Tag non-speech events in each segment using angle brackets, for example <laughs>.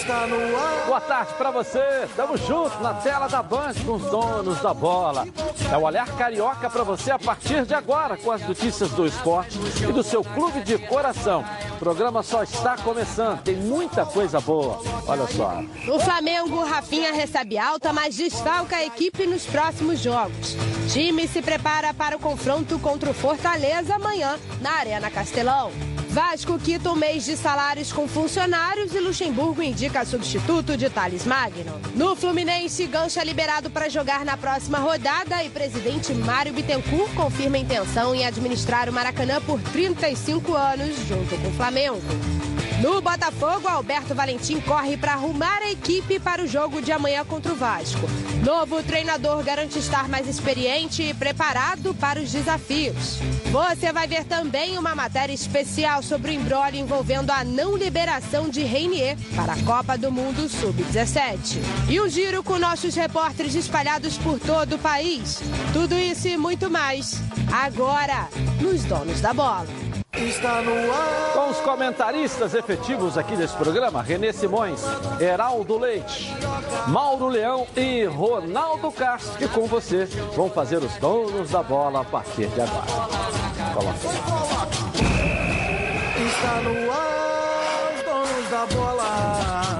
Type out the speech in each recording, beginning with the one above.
Está no ar. Boa tarde para você. Estamos juntos na tela da Band com os donos da bola. É o olhar carioca para você a partir de agora com as notícias do esporte e do seu clube de coração. O programa só está começando, tem muita coisa boa. Olha só. O Flamengo, Rafinha recebe alta, mas desfalca a equipe nos próximos jogos. Time se prepara para o confronto contra o Fortaleza amanhã na Arena Castelão. Vasco quita um mês de salários com funcionários e Luxemburgo indica substituto de Thales Magno. No Fluminense, Gancha é liberado para jogar na próxima rodada e presidente Mário Bittencourt confirma intenção em administrar o Maracanã por 35 anos junto com o Flamengo. No Botafogo, Alberto Valentim corre para arrumar a equipe para o jogo de amanhã contra o Vasco. Novo treinador garante estar mais experiente e preparado para os desafios. Você vai ver também uma matéria especial sobre o embrólio envolvendo a não liberação de Reinier para a Copa do Mundo Sub-17. E um giro com nossos repórteres espalhados por todo o país. Tudo isso e muito mais. Agora, nos Donos da Bola. Está no ar. Com os comentaristas efetivos aqui desse programa, Renê Simões, Heraldo Leite, Mauro Leão e Ronaldo Castro, que com você vão fazer os donos da bola a partir de agora. Coloca. Está no ar. Os donos da bola.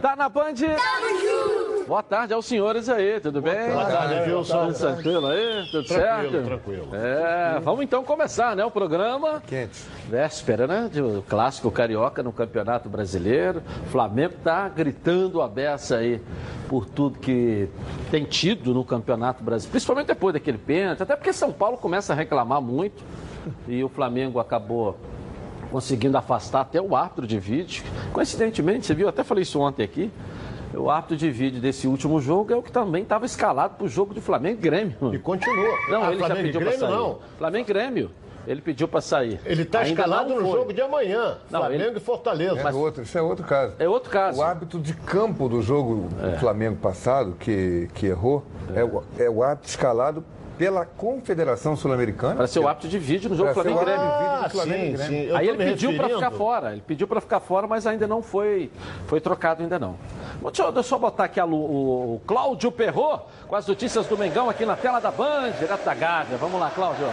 Tá na Band? Boa tarde aos senhores aí, tudo bem? Boa tarde, Wilson. Tudo tranquilo aí? Tudo Tranquilo, certo? tranquilo. É, vamos então começar, né? O programa. Quente. Véspera, né? Do clássico carioca no Campeonato Brasileiro. O Flamengo tá gritando a beça aí por tudo que tem tido no Campeonato Brasileiro, principalmente depois daquele pênalti, até porque São Paulo começa a reclamar muito e o Flamengo acabou conseguindo afastar até o árbitro de vídeo. Coincidentemente, você viu, eu até falei isso ontem aqui. O árbitro de vídeo desse último jogo é o que também estava escalado para o jogo de Flamengo e Grêmio. E continua. Não, Ah, ele já Flamengo e pediu para Grêmio, sair. não. Flamengo e Grêmio. Ele pediu para sair. Ele está escalado não no jogo de amanhã. Não, Flamengo ele- e Fortaleza. É outro, isso é outro caso. É outro caso. O árbitro de campo do jogo do Flamengo passado, que, que errou, é. o, é o árbitro escalado pela Confederação Sul-Americana. Para ser o árbitro de vídeo no jogo Flamengo Grêmio. Ah, do Flamengo sim, sim. Aí ele pediu para ficar fora. Ele pediu para ficar fora, mas ainda não foi, foi trocado ainda não. Bom, Deixa eu, deixa eu só botar aqui a o, o Cláudio Perrot com as notícias do Mengão aqui na tela da Band, direto da Gávea. Vamos lá, Cláudio.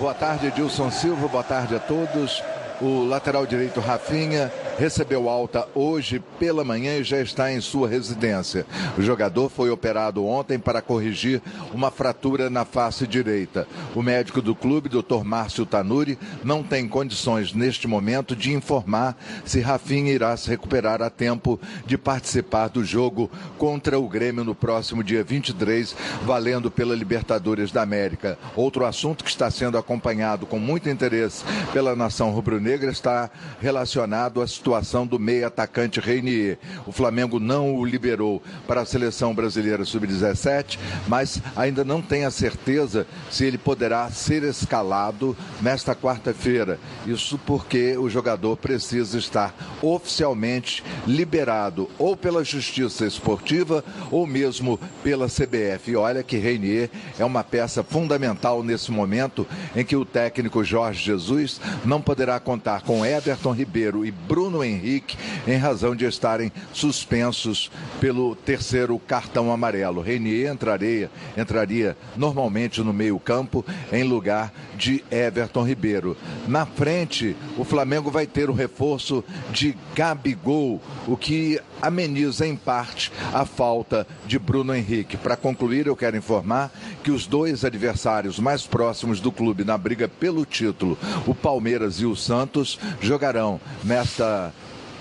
Boa tarde, Edilson Silva. Boa tarde a todos. O lateral direito Rafinha recebeu alta hoje pela manhã e já está em sua residência. O jogador foi operado ontem para corrigir uma fratura na face direita. O médico do clube, Dr. Márcio Tanuri, não tem condições neste momento de informar se Rafinha irá se recuperar a tempo de participar do jogo contra o Grêmio no próximo dia 23, valendo pela Libertadores da América. Outro assunto que está sendo acompanhado com muito interesse pela nação rubro-negra está relacionado à situação do meio atacante Reinier. O Flamengo não o liberou para a seleção brasileira sub-17, mas ainda não tem a certeza se ele poderá ser escalado nesta quarta-feira. Isso porque o jogador precisa estar oficialmente liberado ou pela Justiça Esportiva ou mesmo pela CBF. E olha que Reinier é uma peça fundamental nesse momento em que o técnico Jorge Jesus não poderá contar com Everton Ribeiro e Bruno Henrique em razão de estarem suspensos pelo terceiro cartão amarelo. Reinier entraria, entraria normalmente no meio-campo em lugar de Everton Ribeiro. Na frente, o Flamengo vai ter o reforço de Gabigol, o que ameniza em parte a falta de Bruno Henrique. Para concluir, eu quero informar que os dois adversários mais próximos do clube na briga pelo título, o Palmeiras e o Santos, jogarão nesta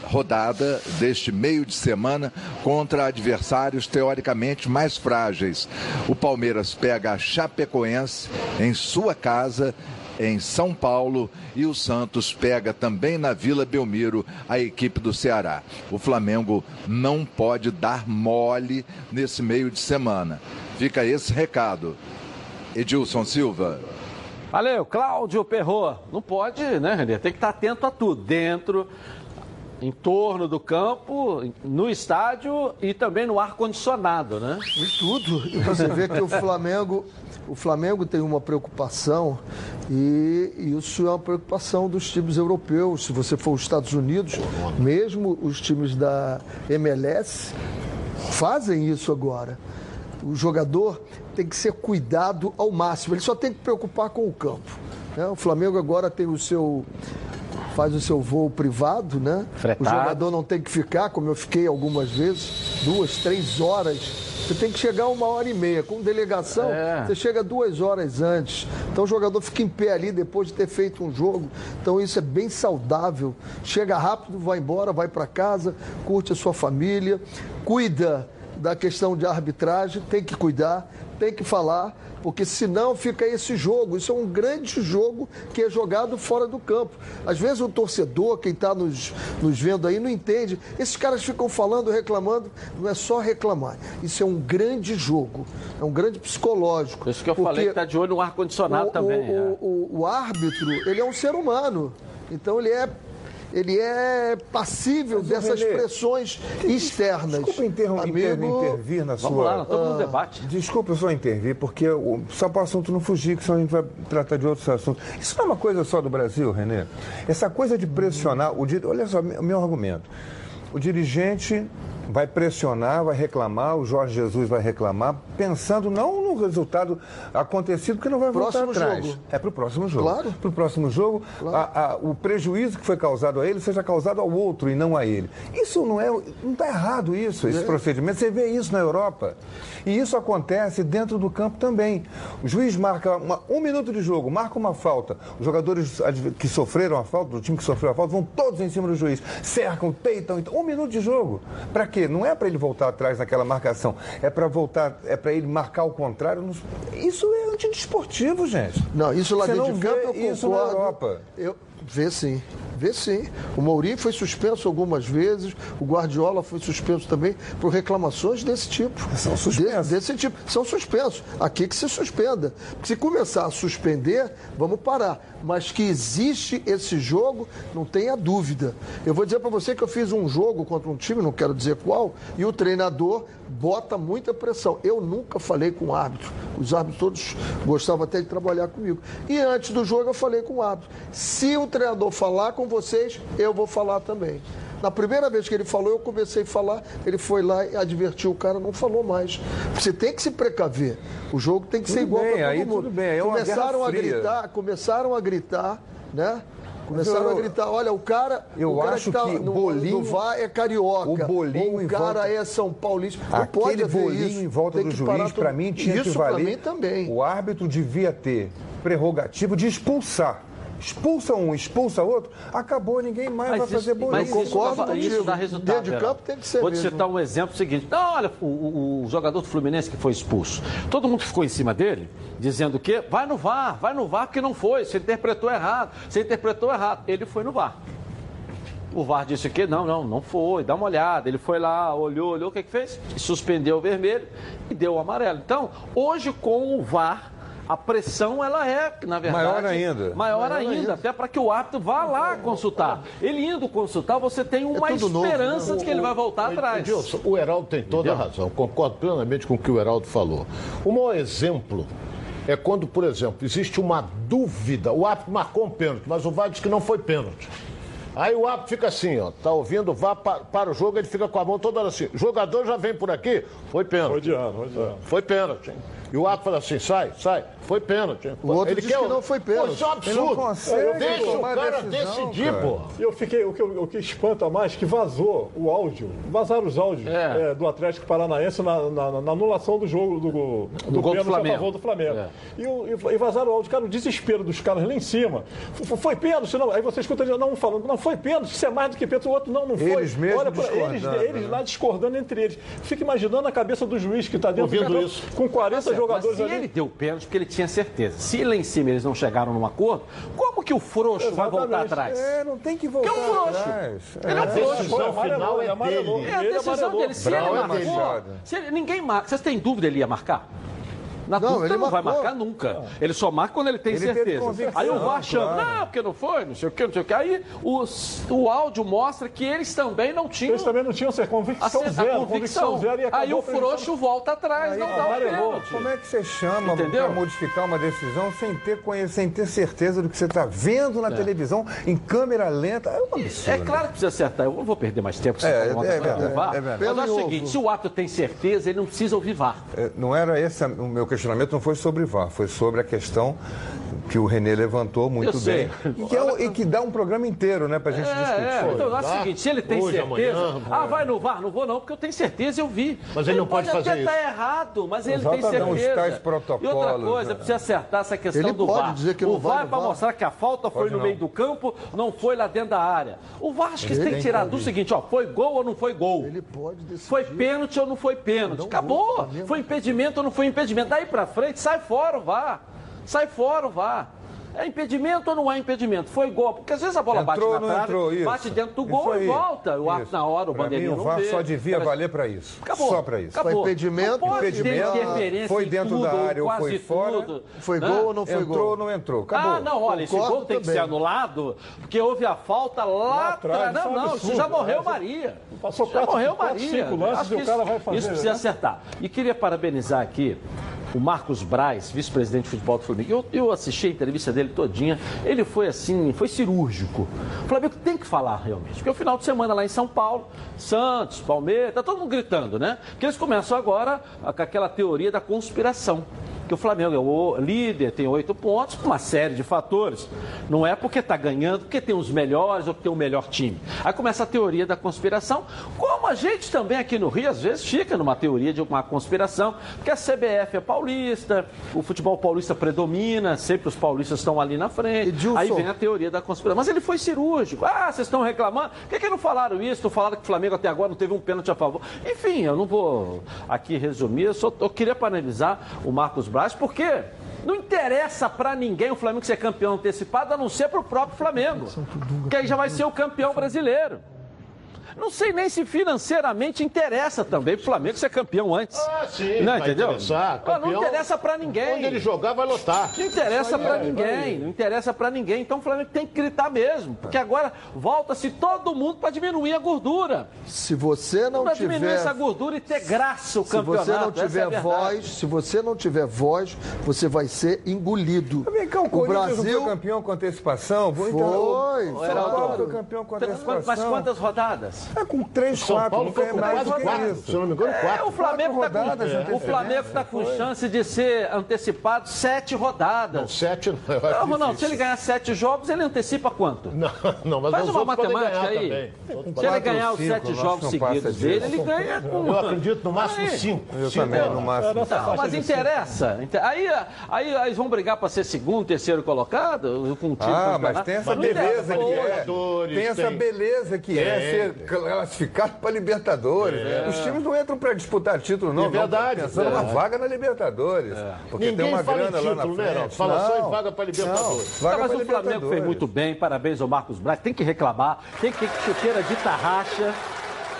rodada deste meio de semana contra adversários teoricamente mais frágeis. O Palmeiras pega a Chapecoense em sua casa em São Paulo e o Santos pega também na Vila Belmiro a equipe do Ceará. O Flamengo não pode dar mole nesse meio de semana. Fica esse recado. Edilson Silva. Valeu, Cláudio Perro. Não pode, né, Renê? Tem que estar atento a tudo. Dentro, em torno do campo, no estádio e também no ar-condicionado, né? Em tudo. E você vê que o Flamengo, o Flamengo tem uma preocupação e, e isso é uma preocupação dos times europeus. Se você for os Estados Unidos, mesmo os times da MLS fazem isso agora. O jogador tem que ser cuidado ao máximo. Ele só tem que preocupar com o campo. Né? O Flamengo agora tem o seu faz o seu voo privado, né? Fretado. O jogador não tem que ficar, como eu fiquei algumas vezes, duas, três horas. Você tem que chegar uma hora e meia. Com delegação, É. você chega duas horas antes. Então o jogador fica em pé ali depois de ter feito um jogo. Então isso é bem saudável. Chega rápido, vai embora, vai para casa, curte a sua família, cuida da questão de arbitragem, tem que cuidar, tem que falar, porque senão fica esse jogo. Isso é um grande jogo que é jogado fora do campo. Às vezes o torcedor, quem está nos, nos vendo aí, não entende. Esses caras ficam falando, reclamando. Não é só reclamar. Isso é um grande jogo. É um grande psicológico. Isso que eu falei que está de olho no ar-condicionado o, também. O, é. o- o árbitro, ele é um ser humano. Então ele é. Ele é passível Mas, dessas Renê, pressões externas. Desculpa interrom- inter- Amigo, intervir na Vamos sua... lá, nós estamos no debate. Desculpa eu só intervir, porque o- só para o assunto não fugir, que senão a gente vai tratar de outros assuntos. Isso não é uma coisa só do Brasil, Renê? Essa coisa de pressionar, o olha só, o meu argumento. O dirigente vai pressionar, vai reclamar, o Jorge Jesus vai reclamar, pensando não no resultado acontecido, porque não vai voltar Próximo atrás. jogo. É para o próximo jogo. Claro. Para o próximo jogo, a- a- o prejuízo que foi causado a ele seja causado ao outro e não a ele. Isso não é. Não está errado isso, esse procedimento. Você vê isso na Europa. E isso acontece dentro do campo também. O juiz marca uma- um minuto de jogo, marca uma falta. Os jogadores que sofreram a falta, do time que sofreu a falta, vão todos em cima do juiz. Cercam, peitam. Então, um minuto de jogo. Para quê? Não é para ele voltar atrás naquela marcação. É para voltar, é para ele marcar o contrário. Isso é antidesportivo, gente. Não, isso lá Você dentro de campo eu isso na concordo. Europa. Eu, vê sim, vê sim. O Mourinho foi suspenso algumas vezes, o Guardiola foi suspenso também por reclamações desse tipo. São suspensos. De- desse tipo. São suspensos. Aqui que se suspenda. Porque se começar a suspender, vamos parar. Mas que existe esse jogo, não tenha dúvida. Eu vou dizer para você que eu fiz um jogo contra um time, não quero dizer qual, e o treinador bota muita pressão. Eu nunca falei com o árbitro. Os árbitros todos gostavam até de trabalhar comigo. E antes do jogo eu falei com o árbitro. Se o treinador falar com vocês, eu vou falar também. Na primeira vez que ele falou, eu comecei a falar, ele foi lá e advertiu o cara, não falou mais. Você tem que se precaver. O jogo tem que ser Tudo igual bem, para todo aí mundo. tudo bem, aí é começaram a gritar, começaram a gritar, né? Começaram eu- a gritar, olha, o cara, eu o cara acho tá que no, bolinho- no VAR é carioca. o bolinho ou o cara volta- é São Paulista. Não Aquele bolinho isso. em volta do que juiz, para mim, tinha isso que valer. pra mim também. O árbitro devia ter prerrogativo de expulsar. Expulsa um, expulsa outro, acabou, ninguém mais vai fazer bolinho. mas isso concordo dá- isso contigo. dá resultado. Dentro de campo tem que ser Vou te mesmo. citar um exemplo seguinte. Não, olha, o, o- o jogador do Fluminense que foi expulso. Todo mundo ficou em cima dele, dizendo que vai no VAR, vai no VAR porque não foi, você interpretou errado, você interpretou errado. Ele foi no VAR. O VAR disse que não, não, não foi, dá uma olhada. Ele foi lá, olhou, olhou, o que, que fez? Suspendeu o vermelho e deu o amarelo. Então, hoje com o VAR, a pressão ela é, na verdade. Maior ainda. Maior, ainda, até para que o árbitro vá lá consultar. Ele indo consultar, você tem uma tudo novo, esperança né? de que ele vai voltar atrás. Edilson, o Heraldo tem toda a razão. Concordo plenamente com o que o Heraldo falou. O maior exemplo é quando, por exemplo, existe uma dúvida. O árbitro marcou um pênalti, mas o VAR diz que não foi pênalti. Aí o árbitro fica assim, ó, tá ouvindo, vá pa- para o jogo, ele fica com a mão toda hora assim. O jogador já vem por aqui, foi pênalti. Rodeando, rodeando. Foi pênalti. E o árbitro fala assim, sai, sai, foi pênalti. O outro Ele diz quer que não foi pênalti. Pô, isso é um Ele absurdo. consegue Deixa o cara decisão, decidir, cara. pô. E eu fiquei, o que, o que espanta mais é que vazou o áudio, vazaram os áudios É. é, do Atlético Paranaense na, na- na anulação do jogo do, do, Do gol do Flamengo. favor do Flamengo. É. E, o- e- vazaram o áudio, cara, o desespero dos caras lá em cima. F- f- Foi pênalti, não. Aí você escuta eles não um falando, não foi pênalti, isso é mais do que pênalti, o outro não, não foi. Eles mesmos Olha pra eles, eles né? lá discordando entre eles. Fica imaginando a cabeça do juiz que está dentro Ouvindo do campo isso. com 40 Tá os jogadores mas se ali. ele deu pênalti porque ele tinha certeza. Se lá em cima eles não chegaram num acordo, como que o frouxo vai voltar Exatamente. atrás? É, não tem que voltar Que é um frouxo. atrás. Ele é um A frouxo. decisão final é dele. É a Ele decisão dele. Se ele é marcou, Machado. se ele, ninguém marca. Vocês têm dúvida ele ia marcar? Na Não, ele não vai marcou. marcar nunca. Ele só marca quando ele tem Ele certeza. Aí o VAR achando, claro. não, porque não foi, não sei o que, não sei o que. Aí o, o áudio mostra que eles também não tinham Eles também não tinham ser a, convicção a zero, convicção. convicção zero Aí o frouxo volta atrás, não dá o pênalti. Como é que você chama para modificar uma decisão sem ter, sem ter certeza do que você está vendo na televisão em câmera lenta? É um absurdo. É claro que precisa acertar. Eu não vou perder mais tempo. É, uma é coisa verdade, do VAR. é verdade. Mas é o seguinte, se o ato tem certeza, ele não precisa ouvir VAR. É, Não era esse o meu questionamento, não foi sobre VAR, foi sobre a questão que o Renê levantou muito bem. E que, é e que dá um programa inteiro, né, pra gente É, discutir. é. Então, é o VAR, seguinte, se ele tem hoje, certeza, amanhã, ah, vai no VAR, não vou não, porque eu tenho certeza, eu vi. Mas ele não pode até fazer isso. errado, mas ele Exatamente. tem Não, os certeza. tais E outra protocolos, coisa, né? precisa acertar essa questão Ele do pode VAR. dizer que o vai VAR é no para VAR. mostrar que a falta foi Pode no não. meio do campo, não foi lá dentro da área. O VAR acho que tem que tirar do seguinte, ó, foi gol ou não foi gol? Ele pode decidir. Foi pênalti ou não foi pênalti? Acabou. Foi impedimento ou não foi impedimento? Daí pra frente, sai fora o VAR. Sai fora o VAR. É impedimento ou não é impedimento? Foi gol. Porque às vezes a bola bate Entrou na ou não trave, entrou? Isso. bate dentro do gol e volta. O Isso. na hora, o Pra bandeirinho mim, não o VAR vê. só devia valer pra isso. Acabou. Só pra isso. Acabou. Foi impedimento, não pode impedimento, ter interferência foi em dentro tudo, da área ou foi fora, tudo, Foi né? gol ou não foi entrou gol? ou não entrou? Acabou. Ah, não, olha, esse Concordo gol tem que também. ser anulado, porque houve a falta lá, atrás. Não, é um não, isso já morreu né? Maria. Passou já morreu Maria. Acho e que isso- vai fazer, Isso precisa né? acertar. E queria parabenizar aqui o Marcos Braz, vice-presidente de futebol do Flamengo. Eu, eu assisti a entrevista dele todinha. Ele foi assim, foi cirúrgico. O Flamengo tem que falar realmente. Porque o final de semana lá em São Paulo, Santos, Palmeiras, tá todo mundo gritando, né? Porque eles começam agora com aquela teoria da conspiração que o Flamengo é o líder, tem oito pontos, por uma série de fatores. Não é porque está ganhando, porque tem os melhores ou porque tem o melhor time. Aí começa a teoria da conspiração, como a gente também aqui no Rio, às vezes, fica numa teoria de uma conspiração, porque a CBF é paulista, o futebol paulista predomina, sempre os paulistas estão ali na frente. Edilson. Aí vem a teoria da conspiração. Mas ele foi cirúrgico. Ah, vocês estão reclamando? Por que, que não falaram isso? Falaram que o Flamengo até agora não teve um pênalti a favor? Enfim, eu não vou aqui resumir. Eu, só, eu queria parabenizar o Marcos Braz, porque não interessa pra ninguém o Flamengo ser campeão antecipado, a não ser pro próprio Flamengo. Que aí já vai ser o campeão brasileiro. Não sei nem se financeiramente interessa também pro Flamengo ser campeão antes. Ah, sim, Não, vai entendeu? interessar, Ah, Não campeão. interessa pra ninguém. Onde ele jogar, vai lotar. Não interessa pra é, ninguém, não interessa pra ninguém. Então o Flamengo tem que gritar mesmo, porque agora volta-se todo mundo pra diminuir a gordura. Se você não Pra diminuir tiver essa gordura e ter graça o Se campeonato. você não é tiver verdade. voz, se você não tiver voz, você vai ser engolido. Vem cá, o o não Brasil foi campeão com antecipação? Foi. Foi, o São Heraldo. Paulo foi campeão com Mas antecipação. quantas rodadas? É com três, São quatro, Paulo não foi tem com mais do que quatro, isso. se eu não me engano, É, quatro. o Flamengo está com, o. Flamengo tá com chance de ser antecipado sete rodadas. Não, sete não. eu acho Não, Ronaldo, se ele ganhar sete jogos, ele antecipa quanto? Não, <laughs> não, mas Faz uma matemática aí. também. Se ele ganhar os sete jogos seguidos dele, ele ganha com. Eu acredito no máximo cinco. Eu Cinco. também, no máximo. faixa mas interessa. Inter- Aí, aí, aí eles vão brigar para ser segundo, terceiro colocado, com o time Ah, mas tem essa interessa. beleza que é. Tem essa beleza que é ser classificado para Libertadores. Os times não entram para disputar título, não. É verdade, Não, pensando é. numa vaga na Libertadores. Porque tem Ninguém uma fala em grana lá na título, né, frente. Heraldo? Fala só em Não. vaga para Libertadores. Não, vaga Não, mas pra o Flamengo fez muito bem, parabéns ao Marcos Braz. Tem que reclamar, tem que ter chuteira de tarraxa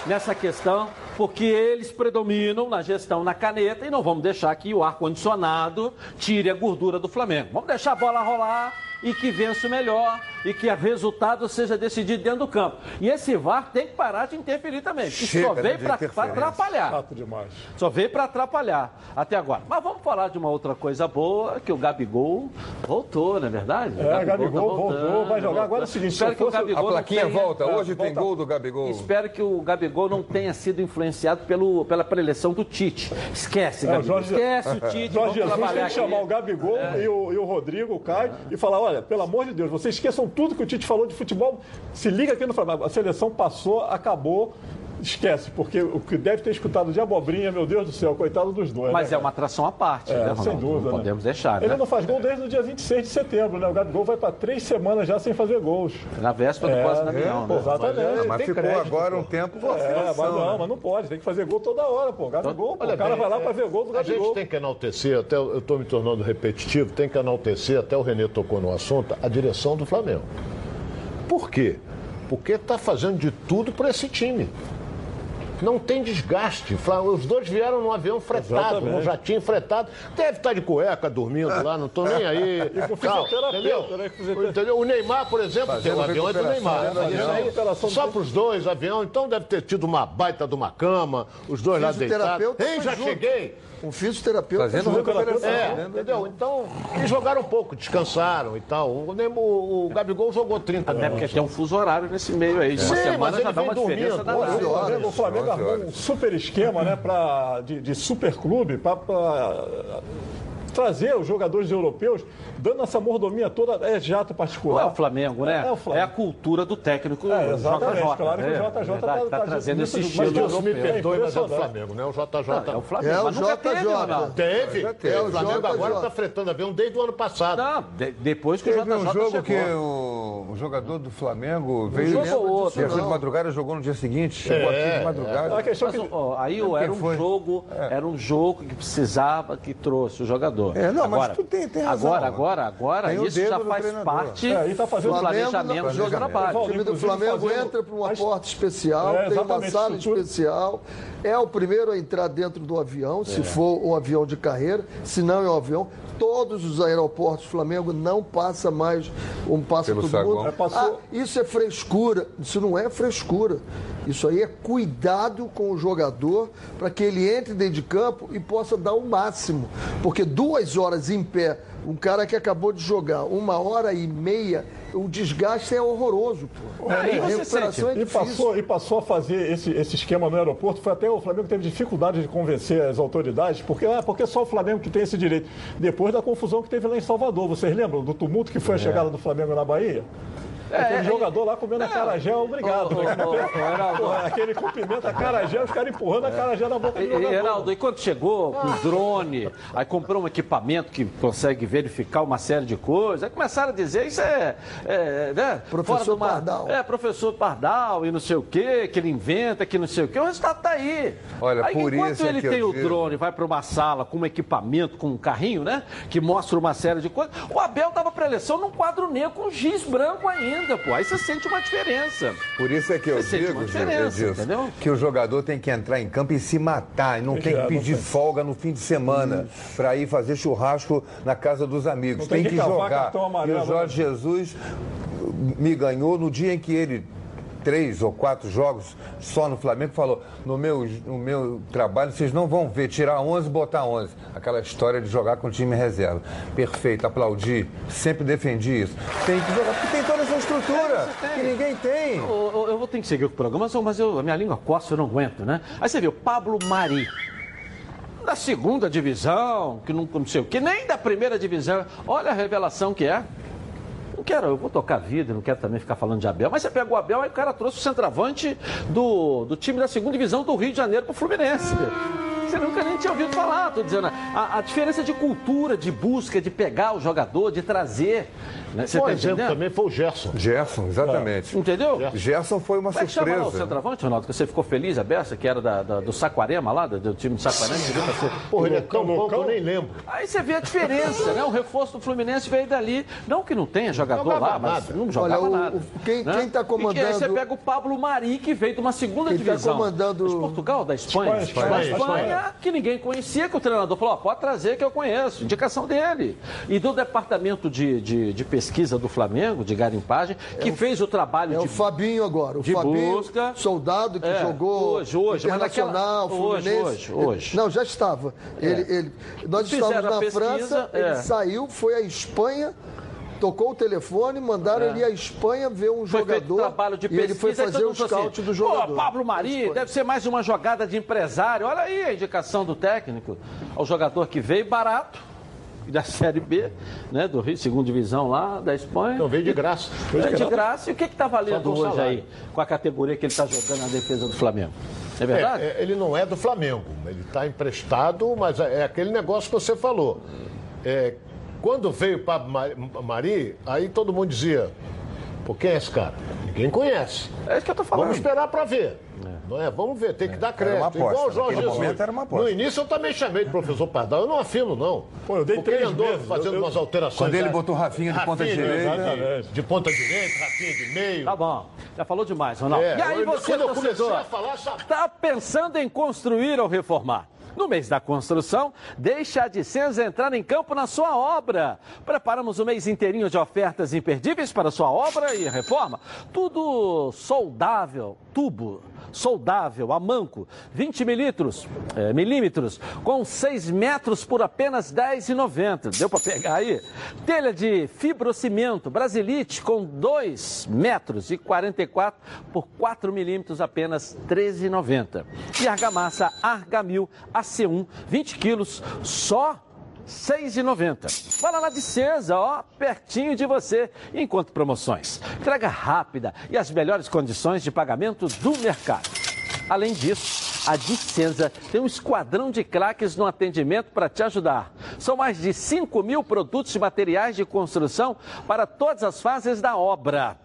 nessa questão, porque eles predominam na gestão na caneta e não vamos deixar que o ar-condicionado tire a gordura do Flamengo. Vamos deixar a bola rolar e que vença o melhor e que o resultado seja decidido dentro do campo. E esse VAR tem que parar de interferir também, Chega, só né, veio para atrapalhar. Chato demais. Só veio para atrapalhar até agora. Mas vamos falar de uma outra coisa boa, que o Gabigol voltou, não é verdade? O É, Gabigol tá voltou, vai jogar. Agora é o seguinte, Espero se que o Gabigol A não plaquinha tenha- volta. Hoje tem volta. gol do Gabigol. Espero que o Gabigol não tenha sido influenciado pelo, pela preleção do Tite. Esquece, É, Gabigol. Jorge- Esquece o Tite. Jorge vamos Jesus tem que chamar aqui. o Gabigol e, o, e o Rodrigo, o Caio, e falar: olha, pelo amor de Deus, vocês esqueçam tudo que o Tite falou de futebol. Se liga aqui no Flamengo. A seleção passou, acabou. Esquece, porque o que deve ter escutado de abobrinha, meu Deus do céu, coitado dos dois. Mas né, é uma atração à parte, É, né, sem Ronaldo? dúvida, Não né? podemos deixar, Ele né? não faz gol desde o dia 26 de setembro, né? O Gabigol vai para três semanas já sem fazer gols. Na véspera do É, pós-Navião, é, né? exatamente. Mas Tem ficou crédito, agora pô. um tempo É, mas não, né? mas não pode, tem que fazer gol toda hora, pô. Gabigol, pô, Olha o cara bem, vai lá é- para ver gol do A gente Gabigol. tem que enaltecer, até eu estou me tornando repetitivo, tem que enaltecer, até o Renê tocou no assunto, a direção do Flamengo. Por quê? Porque está fazendo de tudo para esse time. Não tem desgaste. Os dois vieram num avião fretado, Exatamente. num jatinho fretado. Deve estar de cueca dormindo lá, não estou nem aí. <laughs> E com fisioterapeuta, entendeu? né? Fisioterapeuta. Entendeu? O Neymar, por exemplo, tem Fazendo um avião é do Neymar. aí, recuperação Só para os dois avião, então deve ter tido uma baita de uma cama, os dois lá deitados. Ei, já cheguei. Um fisioterapeuta Fazendo recuperação. É, entendeu? Então, eles jogaram um pouco, descansaram e tal. O, Nemo- o Gabigol jogou 30 Até porque tem um fuso horário nesse meio aí. De uma Sim, semana mas já ele dá uma diferença dormindo, danada. O Flamengo, o Flamengo 11 armou horas. um super esquema né, pra, de, de superclube para trazer os jogadores europeus, dando essa mordomia toda. É jato Não particular. é o Flamengo, né? É, é o Flamengo. a cultura do técnico É, exatamente, JJ. claro que o? JJ É tá- verdade, tá trazendo esse tudo, mas estilo Deus me perdoe, mas é do. Flamengo, né? O JJ. Não, é o Flamengo, É o mas nunca teve, JJ. Ronaldo. Teve, Já teve. teve. O Flamengo JJ. agora está fretando avião desde o ano passado. Não, de- depois que o JJ um jogo chegou. que o, o jogador do Flamengo veio jogo ou outro, dia foi de não. madrugada, jogou no dia seguinte, chegou aqui de madrugada. É Mas, que ó, aí era um jogo, era um jogo que precisava que trouxe o jogador. É, não, mas agora, tu tem- tem razão. Agora, agora, agora, Tem o isso já faz treinador. parte É, tá fazendo do Flamengo, planejamento do trabalho. O time do Flamengo fazendo- entra para uma Mas- porta especial, É, tem uma sala estrutura- especial. É o primeiro a entrar dentro do avião, se for um avião de carreira, se não é um avião. Todos os aeroportos do Flamengo não passa mais um passa Pelo todo saguão. mundo. É, Ah, isso é frescura. Isso não é frescura. Isso aí é cuidado com o jogador para que ele entre dentro de campo e possa dar o máximo. Porque duas horas em pé, um cara que acabou de jogar uma hora e meia, o desgaste é horroroso. Pô. Aí a você recuperação é E passou, e passou a fazer esse, esse esquema no aeroporto. Foi até o Flamengo teve dificuldade de convencer as autoridades, porque, ah, porque só o Flamengo que tem esse direito. Depois da confusão que teve lá em Salvador. Vocês lembram do tumulto que foi a chegada do Flamengo na Bahia? Aquele é, jogador lá comendo a carajé, obrigado. Ô, ô, Heraldo. Pô, aquele cumprimento a carajé, os caras empurrando a carajé na boca do E, jogador. Geraldo, e quando chegou com o drone, aí comprou um equipamento que consegue verificar uma série de coisas, aí começaram a dizer isso é. é né, Professor uma- Pardal. É, professor Pardal e não sei o quê, que ele inventa, que não sei o quê. O resultado tá aí. Olha, aí, por enquanto isso é ele tem o digo- drone, vai para uma sala com um equipamento, com um carrinho, né? Que mostra uma série de coisas. O Abel tava para eleição num quadro negro com giz branco ainda, pô. Aí você sente uma diferença. Por isso é que eu Você sente digo, Gil, entendeu? que o jogador tem que entrar em campo e se matar, e não tem que pedir folga no fim de semana para ir fazer churrasco na casa dos amigos. Não tem Tem que que jogar. cartão E amarelo, o Jorge Jesus me ganhou no dia em que ele três ou quatro jogos só no Flamengo falou no meu no meu trabalho vocês não vão ver tirar 11 botar 11 aquela história de jogar com time reserva perfeito aplaudi sempre defendi isso tem que jogar porque tem toda essa estrutura que ninguém tem Eu, eu- vou ter que seguir o programa, mas- eu- a minha língua coça, eu não aguento, né? Aí você o Pablo Mari. Da segunda divisão, que não, não sei o que, nem da primeira divisão. Olha a revelação que é. Quero, eu vou tocar vida, não quero também ficar falando de Abel, mas você pega o Abel, aí o cara trouxe o centroavante do, do time da segunda divisão do Rio de Janeiro pro Fluminense. Você nunca nem tinha ouvido falar, tô dizendo. A, a diferença de cultura, de busca, de pegar o jogador, de trazer. Né? Você tá exemplo entendendo? também foi o Gerson. Gerson exatamente Entendeu? Gerson foi uma Como é que chama lá o surpresa centroavante, Ronaldo? Que você ficou feliz, a Bessa, que era da, da- do Saquarema lá, do, do time do Saquarema, que veio pra ser. Porra, ele é tão bom que eu nem lembro. Aí você vê a diferença, né? O reforço do Fluminense veio dali. Não que não tenha jogador Jogava lá, mas nada. não jogava Olha, o- nada. o- quem- né? quem tá E que aí você comandando- pega o Pablo Mari, que veio de uma segunda Quem tá divisão. comandando- De Portugal, da Espanha? Espanha, Da Espanha, Espanha, que ninguém conhecia, que o treinador falou, ó, pode trazer que eu conheço. Indicação dele. E do departamento de, de, de pesquisa do Flamengo, de garimpagem, que fez o trabalho É de o Fabinho agora. O de Fabinho, busca. soldado que É, jogou hoje, hoje, mas internacional, naquela- hoje, Fluminense. hoje, hoje. Não, já estava. Ele, ele- nós Fizeram estávamos na pesquisa, França, é. ele saiu, foi à Espanha, tocou o telefone, mandaram ele ir à Espanha ver um É. Foi feito jogador. trabalho de e pesquisa. ele foi e fazer o falou scout assim, do jogador. Pô, Pablo Mari, deve ser mais uma jogada de empresário. Olha aí a indicação do técnico. Ao jogador que veio barato. da Série B, né, do Rio, segunda divisão lá da Espanha. Então veio de graça. Veio de graça. E o que está valendo hoje salário. aí com a categoria que ele está jogando na defesa do Flamengo? É verdade? É, é, ele não é do Flamengo, ele está emprestado, mas é, é aquele negócio que você falou. É, quando veio para Mari, aí todo mundo dizia: Pô, quem é esse cara? Ninguém conhece. É isso que eu tô falando. Vamos esperar para ver. Não é? Vamos ver, tem que dar crédito. uma aposta, Igual o Jorge Jesus. momento era uma aposta. No início eu também chamei de professor Pardal, eu não afino, não. Pô, eu dei Porque três ele andou meses, fazendo eu- eu- umas alterações. Quando ele botou Rafinha de ponta Rafinha, direita. Exatamente. De ponta direita, Rafinha de meio. Tá bom. Já falou demais, Ronaldo. É, e aí você, quando eu comecei a falar, sabe? Está pensando em construir ou reformar? No mês da construção, deixa a Dicenza entrar em campo na sua obra. Preparamos o mês inteirinho de ofertas imperdíveis para sua obra e reforma. Tudo soldável, tubo, soldável, a manco, 20 milímetros, é, milímetros, com 6 metros por apenas R$ 10,90. Deu para pegar aí? Telha de fibrocimento, Brasilite, com 2 metros e 44 por 4 milímetros, apenas R$ 13,90. E argamassa Argamil AC1, 20 quilos, só 6,90. Fala lá de Cesa, ó, pertinho de você. Enquanto promoções, entrega rápida e as melhores condições de pagamento do mercado. Além disso, a Dicenza tem um esquadrão de craques no atendimento para te ajudar. São mais de 5 mil produtos e materiais de construção para todas as fases da obra.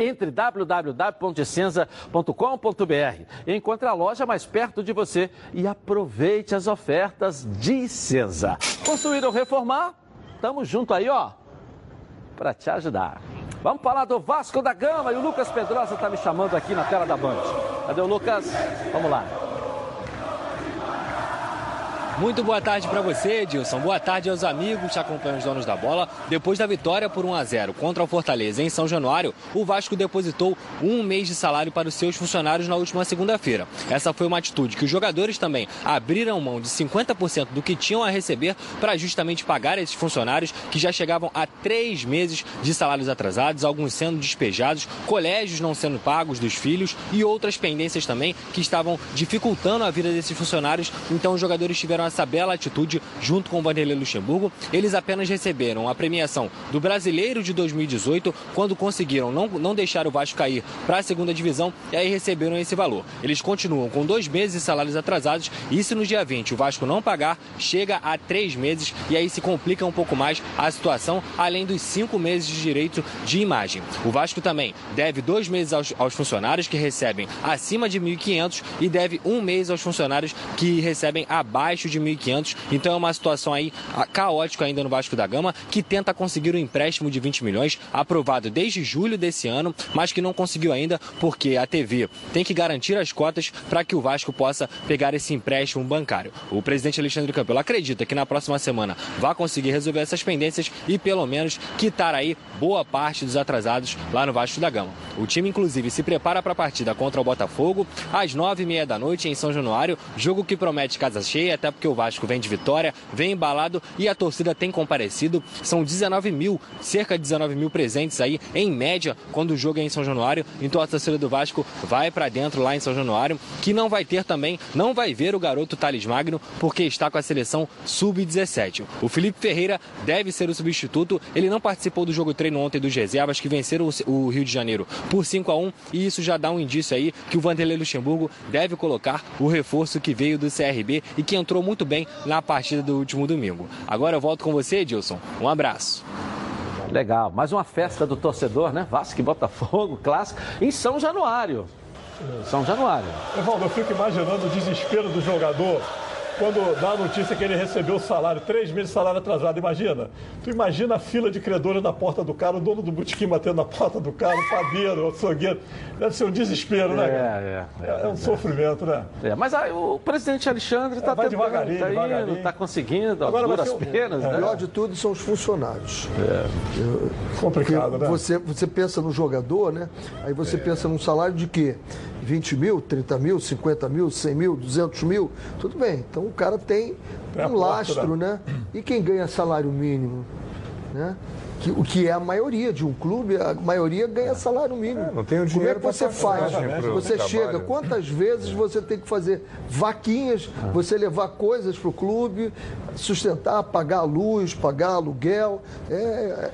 Entre www.dicenza.com.br encontre a loja mais perto de você e aproveite as ofertas de Senza. Construir ou reformar? Tamo junto aí, ó, para te ajudar. Vamos falar do Vasco da Gama e o Lucas Pedrosa tá me chamando aqui na tela da Band. Cadê o Lucas? Vamos lá. Muito boa tarde para você, Edilson. Boa tarde aos amigos que acompanham os donos da bola. Depois da vitória por 1 a 0 contra o Fortaleza em São Januário, o Vasco depositou um mês de salário para os seus funcionários na última segunda-feira. Essa foi uma atitude que os jogadores também abriram mão de 50% do que tinham a receber para justamente pagar esses funcionários que já chegavam a três meses de salários atrasados, alguns sendo despejados, colégios não sendo pagos dos filhos e outras pendências também que estavam dificultando a vida desses funcionários. Então os jogadores tiveram essa bela atitude junto com o Vanderlei Luxemburgo. Eles apenas receberam a premiação do Brasileiro de 2018 quando conseguiram não, não deixar o Vasco cair para a segunda divisão e aí receberam esse valor. Eles continuam com dois meses de salários atrasados e se no dia 20 o Vasco não pagar, chega a três meses e aí se complica um pouco mais a situação, além dos cinco meses de direito de imagem. O Vasco também deve dois meses aos, aos funcionários que recebem acima de 1.500 e deve um mês aos funcionários que recebem abaixo de 1.500. Então é uma situação aí ah, caótica ainda no Vasco da Gama, que tenta conseguir um empréstimo de 20 milhões, aprovado desde julho desse ano, mas que não conseguiu ainda porque a TV tem que garantir as cotas para que o Vasco possa pegar esse empréstimo bancário. O presidente Alexandre Campelo acredita que na próxima semana vai conseguir resolver essas pendências e pelo menos quitar aí boa parte dos atrasados lá no Vasco da Gama. O time, inclusive, se prepara para a partida contra o Botafogo às nove e meia da noite em São Januário, jogo que promete casa cheia, até porque o Vasco vem de vitória, vem embalado e a torcida tem comparecido. São 19 mil, cerca de 19 mil presentes aí, em média, quando o jogo é em São Januário. Então a torcida do Vasco vai para dentro lá em São Januário, que não vai ter também, não vai ver o garoto Thales Magno, porque está com a seleção sub-17. O Felipe Ferreira deve ser o substituto. Ele não participou do jogo treino ontem dos reservas, que venceram o- o Rio de Janeiro por 5 a 1 e isso já dá um indício aí que o Vanderlei Luxemburgo deve colocar o reforço que veio do CRB e que entrou muito bem na partida do último domingo. Agora eu volto com você, Edilson. Um abraço. Legal, mais uma festa do torcedor, né? Vasco e Botafogo, clássico, em São Januário. São Januário. Evaldo, eu fico imaginando o desespero do jogador quando dá a notícia que ele recebeu o salário, três meses de salário atrasado. Imagina. Tu imagina a fila de credores na porta do cara, o dono do botequim batendo na porta do cara, o padeiro, o açougueiro. Deve ser um desespero, né? cara? É, É, um sofrimento, né? É, mas aí o presidente Alexandre está É, tentando, devagarinho, tá indo, está conseguindo, Agora duras ser penas, O né? pior de tudo são os funcionários. Complicado, Porque né? você, você pensa no jogador, né? Aí você pensa num salário de quê? 20 mil, 30 mil, 50 mil, 100 mil, 200 mil? Tudo bem. Então o cara tem a um lastro, né? E quem ganha salário mínimo? Né? que, o que é a maioria de um clube, a maioria ganha salário mínimo. É, não tem o Como é dinheiro que você faz? Você chega, trabalho. quantas vezes você tem que fazer vaquinhas, você levar coisas para o clube, sustentar, pagar a luz, pagar aluguel. É,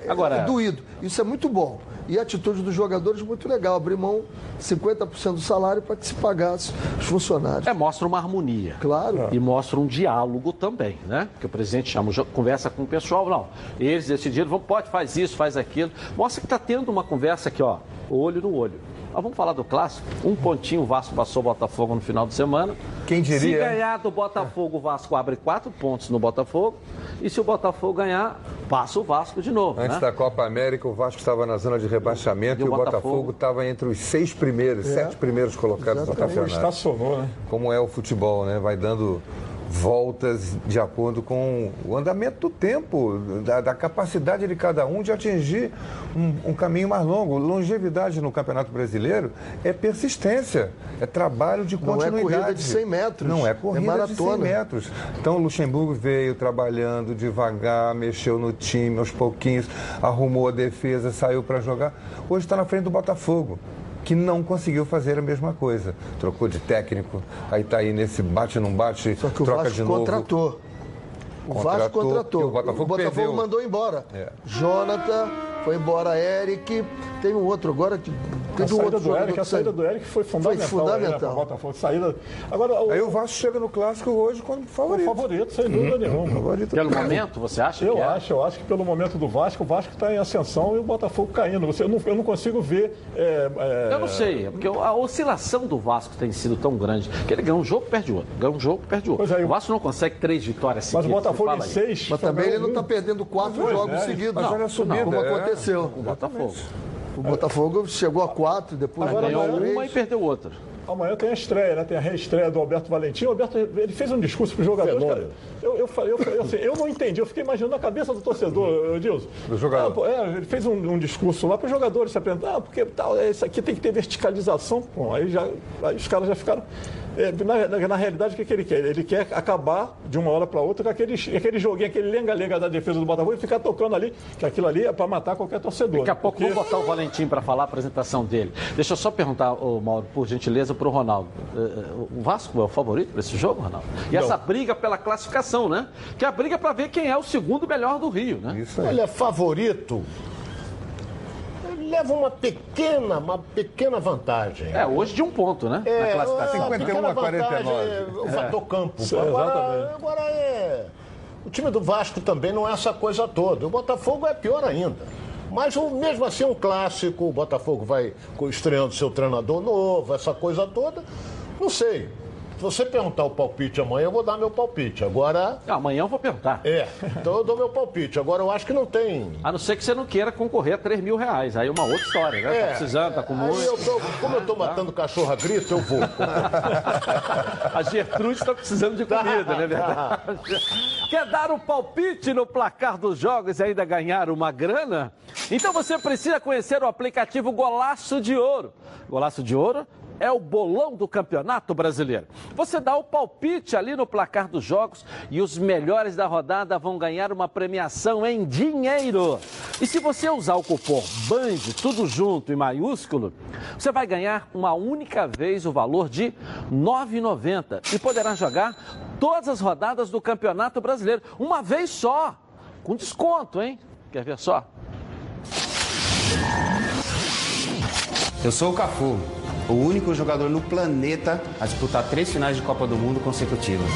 é- Agora- é doído. Isso é muito bom. E a atitude dos jogadores muito legal, abrir mão 50% do salário para que se pagasse os funcionários. É, mostra uma harmonia. Claro. E mostra um diálogo também, né? Que o presidente chama, conversa com o pessoal, não. Eles decidiram, pode, faz isso, faz aquilo. Mostra que está tendo uma conversa aqui, ó, olho no olho. Mas vamos falar do clássico? Um pontinho, o Vasco passou o Botafogo no final de semana. Quem diria? Se ganhar do Botafogo, o Vasco abre quatro pontos no Botafogo. E se o Botafogo ganhar, passa o Vasco de novo. Antes né? da Copa América, o Vasco estava na zona de rebaixamento E e o Botafogo estava entre os seis primeiros, sete primeiros colocados do Exatamente. campeonato. Estacionou, né? Como é o futebol, né? Vai dando voltas de acordo com o andamento do tempo, da, da capacidade de cada um de atingir um, um caminho mais longo. Longevidade no Campeonato Brasileiro é persistência, é trabalho de Não é continuidade. corrida de 100 metros, Não é é corrida de 100 maratona. metros. Então o Luxemburgo veio trabalhando devagar, mexeu no time aos pouquinhos, arrumou a defesa, saiu para jogar. Hoje está na frente do Botafogo. Que não conseguiu fazer a mesma coisa. Trocou de técnico, aí tá aí nesse bate não bate, Só que o troca Vasco de novo. contratou. O Contratou, Vasco contratou. o Botafogo perdeu. mandou embora. É. Jonathan, foi embora Eric. Tem um outro agora que. A Teve um saída do Eric, a saída do Eric foi fundamental. fundamental. Né, pro Botafogo. Saída... Agora, o, Aí o Vasco chega no clássico hoje como o favorito. favorito, sem dúvida nenhuma. Favorito. Pelo momento, você acha Eu que é? acho, eu acho que pelo momento do Vasco, o Vasco está em ascensão e o Botafogo caindo. Você, eu, não, eu não consigo ver. é, é, Eu não sei, é porque a oscilação do Vasco tem sido tão grande que ele ganha um jogo, perde outro. Ganha um jogo, perde outro. É, o Vasco não consegue três vitórias Mas seguidas. o Botafogo em aí. seis. Mas também ele não está perdendo quatro Pois jogos é, seguidos. mas olha a subida, como é. aconteceu. O Botafogo. O Botafogo chegou a quatro, depois Agora Ganhou uma e perdeu outra. Amanhã tem a estreia, né? Tem a reestreia do Alberto Valentim. O Alberto ele fez um discurso para os jogadores. Cara, eu, eu, falei- eu, falei assim, eu não entendi, eu fiquei imaginando a cabeça do torcedor, Edilson. Do jogador. Ah, é, ele fez um, um discurso lá para os jogadores se apresentar, ah, porque tal, é, isso aqui tem que ter verticalização. Bom, aí, já, aí os caras já ficaram. É, na, na- na realidade, o que, que ele quer? Ele quer acabar de uma hora para outra com aquele, aquele joguinho, aquele lenga-lenga da defesa do Botafogo e ficar tocando ali, que aquilo ali é para matar qualquer torcedor. Daqui a pouco Porque- vou botar o Valentim para falar a apresentação dele. Deixa eu só perguntar, ô, Mauro, por gentileza, para o Ronaldo. Eh, eh, O Vasco é o favorito para esse jogo, Ronaldo? E essa briga pela classificação, né? Que é a briga para ver quem é o segundo melhor do Rio, né? Isso aí. Olha, favorito. Leva uma pequena, uma pequena vantagem. É, hoje de um ponto, né? É, Na classificação. uma 51 pequena a 49. vantagem é O fator campo. Sim, Agora, exatamente. agora é. O time do Vasco também não é essa coisa toda. O Botafogo é pior ainda. Mas o, mesmo assim, um clássico, o Botafogo vai estreando seu treinador novo, essa coisa toda. Não sei. Se você perguntar o palpite amanhã, eu vou dar meu palpite. Agora. Amanhã eu vou perguntar. É, então eu dou meu palpite. Agora eu acho que não tem. A não ser que você não queira concorrer a 3 mil reais. Aí é uma outra história, né? tá precisando, tá com É, muito. eu tô, como eu tô matando cachorro a grito, eu vou. <laughs> A Gertrude está precisando de comida, não é verdade? Quer dar o palpite no placar dos jogos e ainda ganhar uma grana? Então você precisa conhecer o aplicativo Golaço de Ouro. Golaço de Ouro é o bolão do Campeonato Brasileiro. Você dá o palpite ali no placar dos jogos e os melhores da rodada vão ganhar uma premiação em dinheiro. E se você usar o cupom BAND, tudo junto em maiúsculo, você vai ganhar uma única vez o valor de R$ 9,90 e poderá jogar todas as rodadas do Campeonato Brasileiro, uma vez só, com desconto, hein? Quer ver só? Eu sou o Cafu, o único jogador no planeta a disputar três finais de Copa do Mundo consecutivas.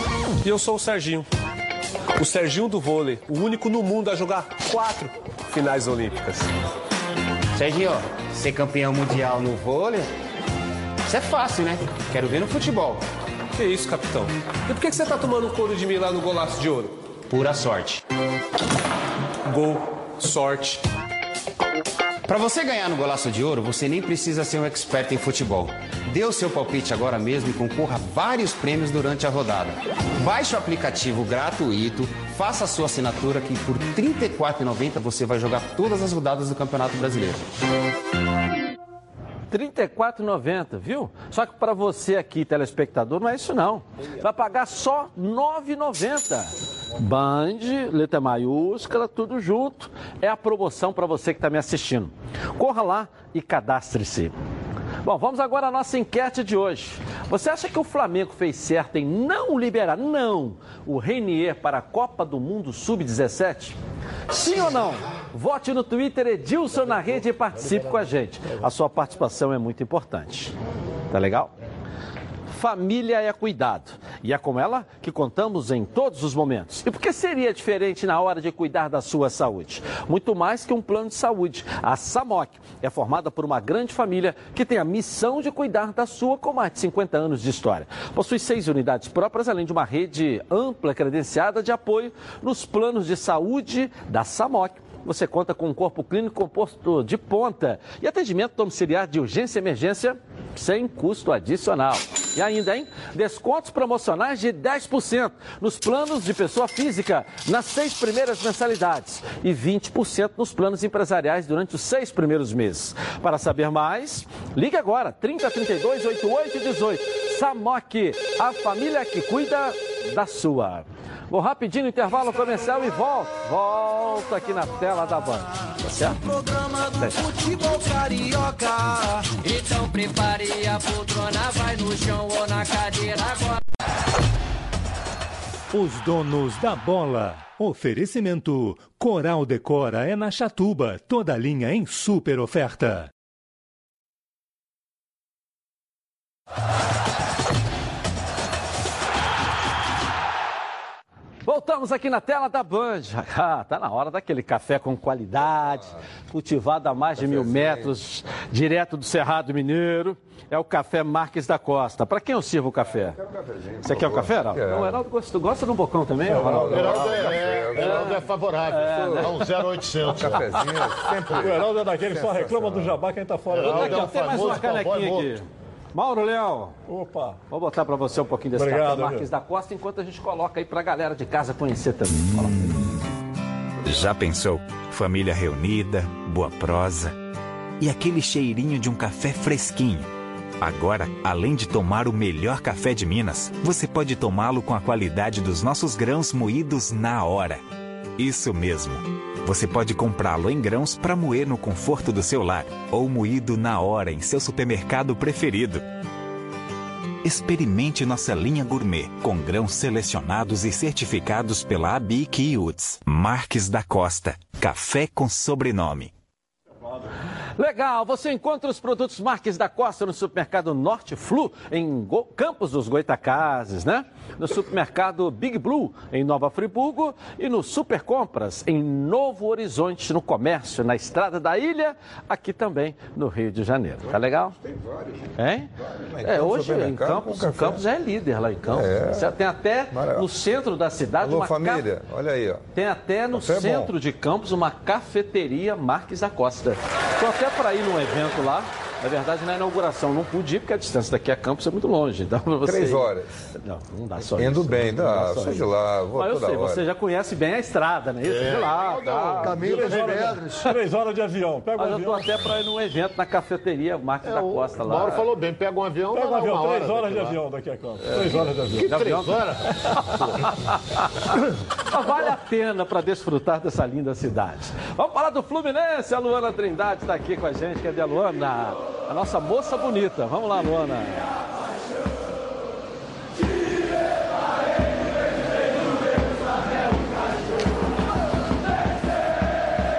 E eu sou o Serginho. O Serginho do vôlei, o único no mundo a jogar quatro finais olímpicas. Serginho, ser campeão mundial no vôlei, isso é fácil, né? Quero ver no futebol. Que isso, capitão? E por que você tá tomando couro de mim lá no golaço de ouro? Pura sorte. Gol, sorte. Para você ganhar no Golaço de Ouro, você nem precisa ser um expert em futebol. Dê o seu palpite agora mesmo e concorra a vários prêmios durante a rodada. Baixe o aplicativo gratuito, faça a sua assinatura que por R$ 34,90 você vai jogar todas as rodadas do Campeonato Brasileiro. R$ 34,90, viu? Só que para você aqui, telespectador, não é isso não. Vai pagar só R$ 9,90. Band, letra maiúscula, tudo junto. É a promoção para você que está me assistindo. Corra lá e cadastre-se. Bom, vamos agora à nossa enquete de hoje. Você acha que o Flamengo fez certo em não liberar, não, o Renier para a Copa do Mundo Sub-17? Sim ou não? Vote no Twitter Edilson na rede e participe com a gente. A sua participação é muito importante. Tá legal? Família é cuidado. E é com ela que contamos em todos os momentos. E por que seria diferente na hora de cuidar da sua saúde? Muito mais que um plano de saúde. A SAMOC é formada por uma grande família que tem a missão de cuidar da sua com mais de 50 anos de história. Possui seis unidades próprias, além de uma rede ampla credenciada de apoio nos planos de saúde da SAMOC você conta com um corpo clínico composto de ponta e atendimento domiciliar de urgência e emergência sem custo adicional. E ainda, hein? Descontos promocionais de 10% nos planos de pessoa física nas seis primeiras mensalidades e 20% nos planos empresariais durante os seis primeiros meses. Para saber mais, ligue agora, 3032 8818. Samok, a família que cuida da sua. Vou rapidinho no intervalo comercial e volto. Volto aqui na tela da Band. Tá certo? Programa do futebol carioca. Então prepare a poltrona, vai no chão ou na cadeira agora. Os donos da bola. Oferecimento. Coral Decora é na Chatuba. Toda linha em super oferta. Voltamos aqui na tela da Band. <laughs> Ah, tá na hora daquele café com qualidade, cultivado a mais de mil metros, direto do Cerrado Mineiro. É o café Marques da Costa. Para quem eu sirvo o café? Você quer o café, Heraldo? Não, o Heraldo gosta, gosta de um bocão também, Heraldo? O Heraldo é, Heraldo é favorável. É, um 0800. Cafezinho, sempre. O Heraldo é daquele que só reclama do jabá quem tá fora. Heraldo é um tem mais uma canequinha aqui. Mauro Leão, Opa. vou botar para você um pouquinho desse Obrigado, café Marques amigo. da Costa, enquanto a gente coloca aí para a galera de casa conhecer também. Coloca. Já pensou? Família reunida, boa prosa e aquele cheirinho de um café fresquinho. Agora, além de tomar o melhor café de Minas, você pode tomá-lo com a qualidade dos nossos grãos moídos na hora. Isso mesmo. Você pode comprá-lo em grãos para moer no conforto do seu lar ou moído na hora em seu supermercado preferido. Experimente nossa linha gourmet, com grãos selecionados e certificados pela ABIC e UTS. Marques da Costa. Café com sobrenome. Legal, você encontra os produtos Marques da Costa no supermercado Norte Flu, em Go- Campos dos Goitacazes, né? No supermercado Big Blue, em Nova Friburgo, e no Super Compras, em Novo Horizonte, no comércio, na Estrada da Ilha, aqui também no Rio de Janeiro. Tá legal? Tem vários. Hein? É, hoje em Campos. Campos é líder lá em Campos. É. Tem até no centro da cidade Alô, uma ca- família, olha aí, ó. tem até no é centro de Campos uma cafeteria Marques da Costa. Até para ir num evento lá. Na verdade, na inauguração não pude ir porque a distância daqui a Campos é muito longe. Então, você Três horas. Não, não dá só Indo isso. bem, não dá. de isso. lá, vou Mas eu toda sei, hora. você já conhece bem a estrada, né? Isso, É. de lá, tá. Caminho das Três horas, Pedras. três horas de avião. Pega o Mas eu avião. estou até para ir num evento na cafeteria Marques da O Costa lá. Mauro falou bem, pega um avião, Pega dá o avião, uma hora três horas de lá. avião daqui a Campos. Três horas de avião. Que De três avião? horas? <laughs> Mas vale a pena para desfrutar dessa linda cidade. Vamos falar do Fluminense. A Luana Trindade está aqui com a gente. Cadê a Luana? A nossa moça bonita. Vamos lá, Luana.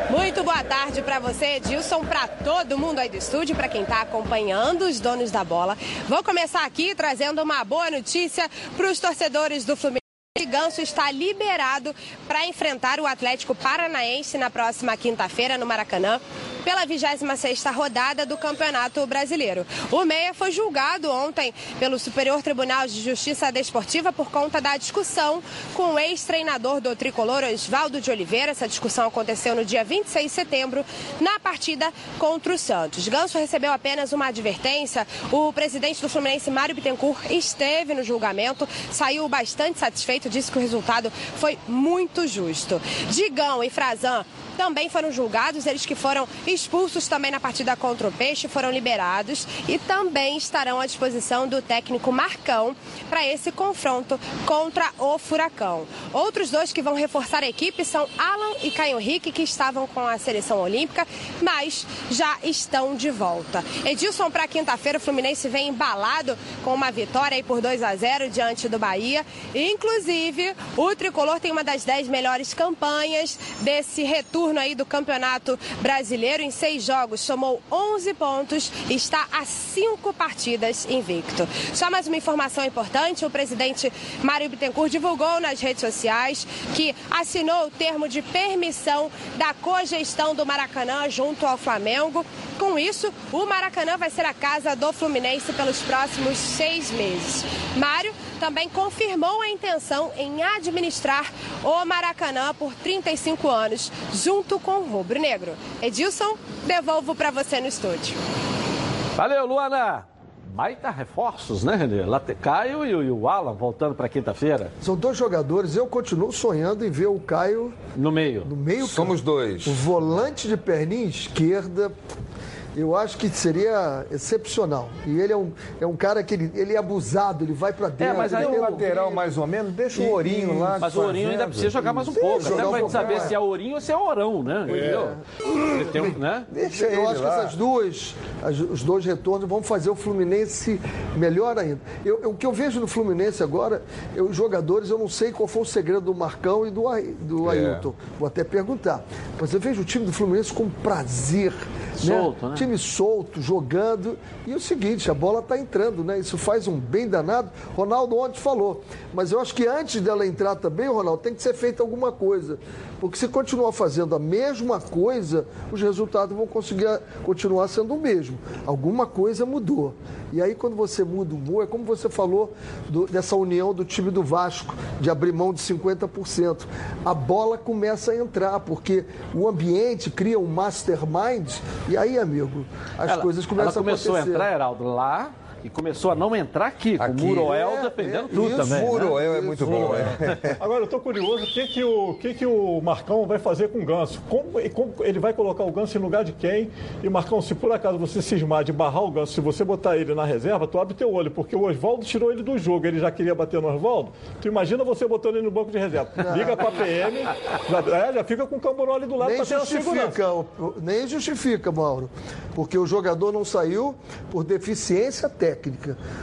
Muito boa tarde para você, Edilson, para todo mundo aí do estúdio, para quem está acompanhando os donos da bola. Vou começar aqui trazendo uma boa notícia para os torcedores do Fluminense. Ganso está liberado para enfrentar o Atlético Paranaense na próxima quinta-feira no Maracanã pela 26ª rodada do Campeonato Brasileiro. O Meia foi julgado ontem pelo Superior Tribunal de Justiça Desportiva por conta da discussão com o ex-treinador do tricolor Oswaldo de Oliveira. Essa discussão aconteceu no dia 26 de setembro na partida contra o Santos. Ganso recebeu apenas uma advertência. O presidente do Fluminense, Mário Bittencourt, esteve no julgamento, saiu bastante satisfeito, disse que o resultado foi muito justo. Digão e Frazan também foram julgados, eles que foram expulsos também na partida contra o Peixe foram liberados e também estarão à disposição do técnico Marcão para esse confronto contra o Furacão. Outros dois que vão reforçar a equipe são Alan e Caio Henrique, que estavam com a seleção olímpica, mas já estão de volta. Edilson, para quinta-feira, o Fluminense vem embalado com uma vitória aí por 2 a 0 diante do Bahia. Inclusive, o tricolor tem uma das 10 melhores campanhas desse retorno aí do Campeonato Brasileiro. Em seis jogos, somou 11 pontos e está a cinco partidas invicto. Só mais uma informação importante: o presidente Mário Bittencourt divulgou nas redes sociais que assinou o termo de permissão da cogestão do Maracanã junto ao Flamengo. Com isso, o Maracanã vai ser a casa do Fluminense pelos próximos seis meses. Mário também confirmou a intenção em administrar o Maracanã por 35 anos, junto com o Rubro Negro. Edilson, devolvo para você no estúdio. Valeu, Luana! Baita reforços, né, Renê? Late Caio e, o Alan voltando para quinta-feira. São dois jogadores, eu continuo sonhando em ver o Caio no meio. No meio. Somos dois. O volante de perninha esquerda eu acho que seria excepcional. E ele é um, é um cara que ele, ele é abusado, ele vai para é, dentro. É, mas aí o lateral mais ou menos, deixa o Ourinho lá. Mas o Ourinho ainda precisa jogar mais um Sim, pouco. Até pra gente saber se é Ourinho ou se é Orão, né? É. Entendeu? Tem, né? Deixa eu acho lá. que essas duas, as, os dois retornos vão fazer o Fluminense melhor ainda. Eu, eu, o que eu vejo no Fluminense agora, eu, os jogadores, eu não sei qual foi o segredo do Marcão e do, do é. Ailton. Vou até perguntar. Mas eu vejo o time do Fluminense com prazer. Né? Solto, né? né? Time solto, jogando. E o seguinte, a bola está entrando, né? Isso faz um bem danado. Ronaldo ontem falou. Mas eu acho que antes dela entrar também, Ronaldo, tem que ser feita alguma coisa. Porque se continuar fazendo a mesma coisa, os resultados vão conseguir continuar sendo o mesmo. Alguma coisa mudou. E aí, quando você muda o humor, é como você falou do, dessa união do time do Vasco, de abrir mão de 50%. A bola começa a entrar, porque o ambiente cria um mastermind, e aí, amigo, as ela, coisas começam a acontecer. Ela começou a entrar, Heraldo, lá e começou a não entrar aqui, com aqui. o Muroel é, defendendo é, tudo também. O Muroel né? é muito bom. É. <laughs> Agora, eu estou curioso, o que, que, o, que, que o Marcão vai fazer com o Ganso? Como, como, ele vai colocar o Ganso em lugar de quem? E, Marcão, se por acaso você cismar de barrar o Ganso, se você botar ele na reserva, tu abre teu olho, porque o Oswaldo tirou ele do jogo, ele já queria bater no Oswaldo. Tu imagina você botando ele no banco de reserva. Liga para a PM, já, é, já, fica com o camburão ali do lado para ter justifica, Nem justifica, Mauro, porque o jogador não saiu por deficiência técnica.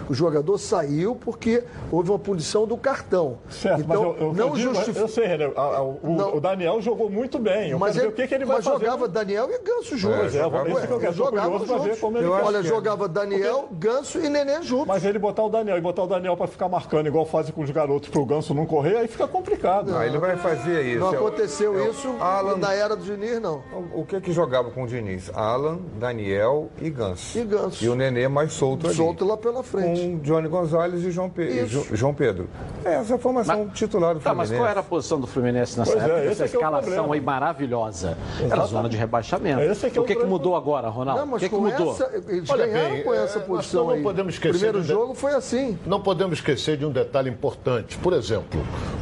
O jogador saiu porque houve uma punição do cartão. Certo, então, mas eu, eu, não justifica. Eu sei, René, o, o, Daniel jogou muito bem. Eu mas ele, o que, que ele vai mas fazer. jogava Daniel e Ganso juntos. Pois é, jogava, isso que eu quero. Jogava ver como ele Olha, jogava Daniel, porque... Ganso e Nenê juntos. Mas ele botar o Daniel e botar o Daniel para ficar marcando, igual fazem com os garotos para o Ganso não correr, aí fica complicado. Não, ele vai fazer isso. Não aconteceu isso Alan... na era do Diniz, não. O que que jogava com o Diniz? Alan, Daniel e Ganso. E Ganso. E o Nenê mais solto ali. Solto lá pela frente. Com Johnny Gonzalez e João, Pe... João Pedro. É, essa é a formação mas, titular do Fluminense. Tá, mas qual era a posição do Fluminense nessa pois é, época? É, essa escalação aí maravilhosa. Exatamente. Era zona de rebaixamento. É, é o que, que mudou agora, Ronaldo? Não, o que, que mudou? Essa, eles Olha ganharam bem, com essa é, posição não aí. podemos esquecer o primeiro jogo foi assim. Não podemos esquecer de um detalhe importante. Por exemplo,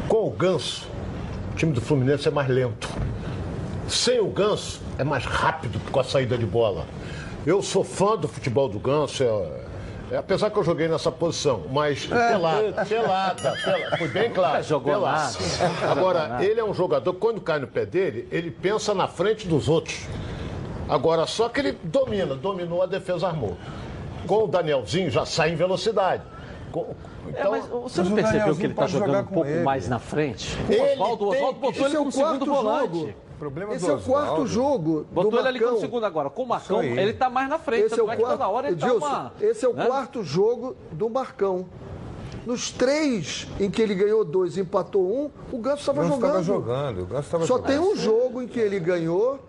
com o Ganso, o time do Fluminense é mais lento. Sem o Ganso, é mais rápido com a saída de bola. Eu sou fã do futebol do Ganso, é, é, apesar que eu joguei nessa posição, mas é, pelada, pelada, pelada, foi bem claro. Jogou pelada. Agora, ele é um jogador, quando cai no pé dele, ele pensa na frente dos outros. Agora, só que ele domina, dominou, a defesa armou. Com o Danielzinho já sai em velocidade. É, então, é, mas você não percebeu que ele está jogando um pouco ele. mais na frente? O Oswaldo, Oswaldo botou ele como segundo volante. Problema Esse é o quarto jogo Botou do ele ali como segundo agora. Com o Marcão, ele está mais na frente. Esse é o quarto, toda hora ele Edilson, tá uma, esse é o né? quarto jogo do Marcão. Nos três em que ele ganhou dois e empatou um, o Ganso estava jogando. jogando. O Ganso Só jogando. tem um jogo em que ele ganhou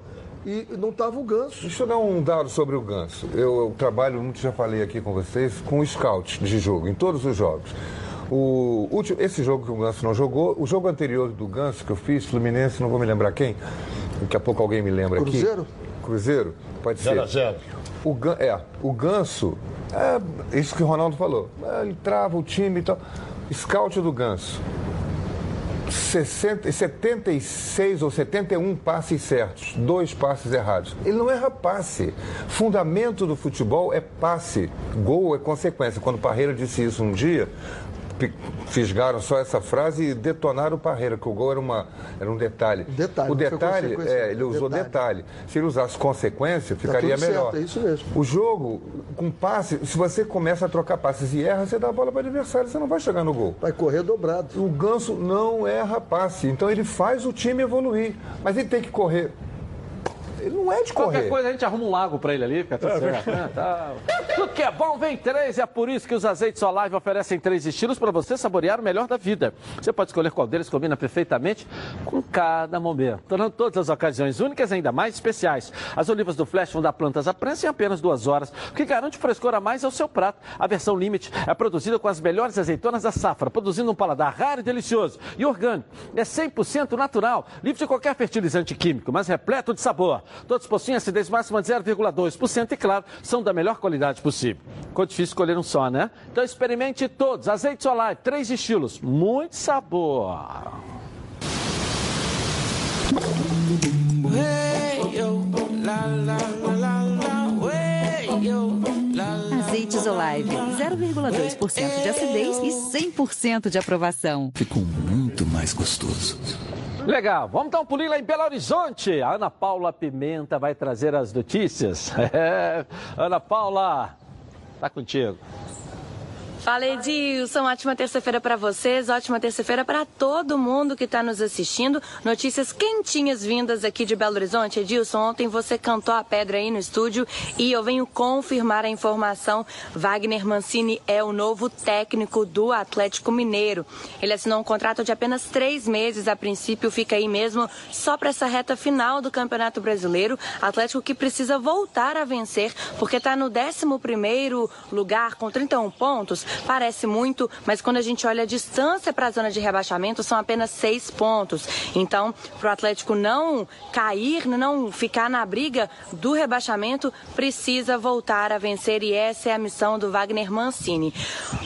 e não estava o Ganso. Deixa eu dar um dado sobre o Ganso. Eu, eu trabalho, muito já falei aqui com vocês, com o scout de jogo, em todos os jogos. O último, esse jogo que o Ganso não jogou, o jogo anterior do Ganso que eu fiz, Fluminense, não vou me lembrar quem, daqui a pouco alguém me lembra Cruzeiro? aqui. Cruzeiro? Pode ser. 0 a 0 o, é, o Ganso, é isso que o Ronaldo falou, é, ele trava o time e tal. Scout do Ganso. 60, 76 ou 71 passes certos, dois passes errados. Ele não erra passe. Fundamento do futebol é passe. Gol é consequência. Quando Parreira disse isso um dia, fisgaram só essa frase e detonaram o Parreira, que o gol era, uma, era um detalhe. Detalhe. O detalhe, é, ele usou detalhe. detalhe. Se ele usasse consequência, tá ficaria tá melhor. Certo, é isso mesmo. O jogo, com passe, se você começa a trocar passes e erra, você dá a bola para o adversário, você não vai chegar no gol. Vai correr dobrado. O Ganso não erra passe, então ele faz o time evoluir. Mas ele tem que correr ele não é de correr. Qualquer coisa a gente arruma um lago para ele ali, fica tudo é, certo. Né? Tá. Tudo que é bom vem três, é por isso que os azeites Olive oferecem três estilos para você saborear o melhor da vida. Você pode escolher qual deles combina perfeitamente com cada momento, tornando todas as ocasiões únicas ainda mais especiais. As olivas do Flash vão dar plantas à prensa em apenas duas horas, o que garante frescor a mais ao seu prato. A versão Limite é produzida com as melhores azeitonas da safra, produzindo um paladar raro e delicioso. E orgânico, é 100% natural, livre de qualquer fertilizante químico, mas repleto de sabor. Todos possuem acidez máxima de 0,2% e, claro, são da melhor qualidade possível. Ficou difícil escolher um só, né? Então experimente todos. Azeite solar, três estilos, muito sabor. Azeites Olive, 0,2% de acidez e 100% de aprovação. Ficou muito mais gostoso. Legal, vamos dar um pulinho lá em Belo Horizonte. A Ana Paula Pimenta vai trazer as notícias. <laughs> É, Ana Paula, tá contigo. Fala Edilson, ótima terça-feira para vocês, ótima terça-feira para todo mundo que está nos assistindo. Notícias quentinhas vindas aqui de Belo Horizonte. Edilson, ontem você cantou a pedra aí no estúdio e eu venho confirmar a informação. Wagner Mancini é o novo técnico do Atlético Mineiro. Ele assinou um contrato de apenas três meses, a princípio fica aí mesmo só para essa reta final do Campeonato Brasileiro. Atlético que precisa voltar a vencer, porque está no 11 primeiro lugar com 31 pontos Parece muito, mas quando a gente olha a distância para a zona de rebaixamento, são apenas seis pontos. Então, para o Atlético não cair, não ficar na briga do rebaixamento, precisa voltar a vencer e essa é a missão do Wagner Mancini.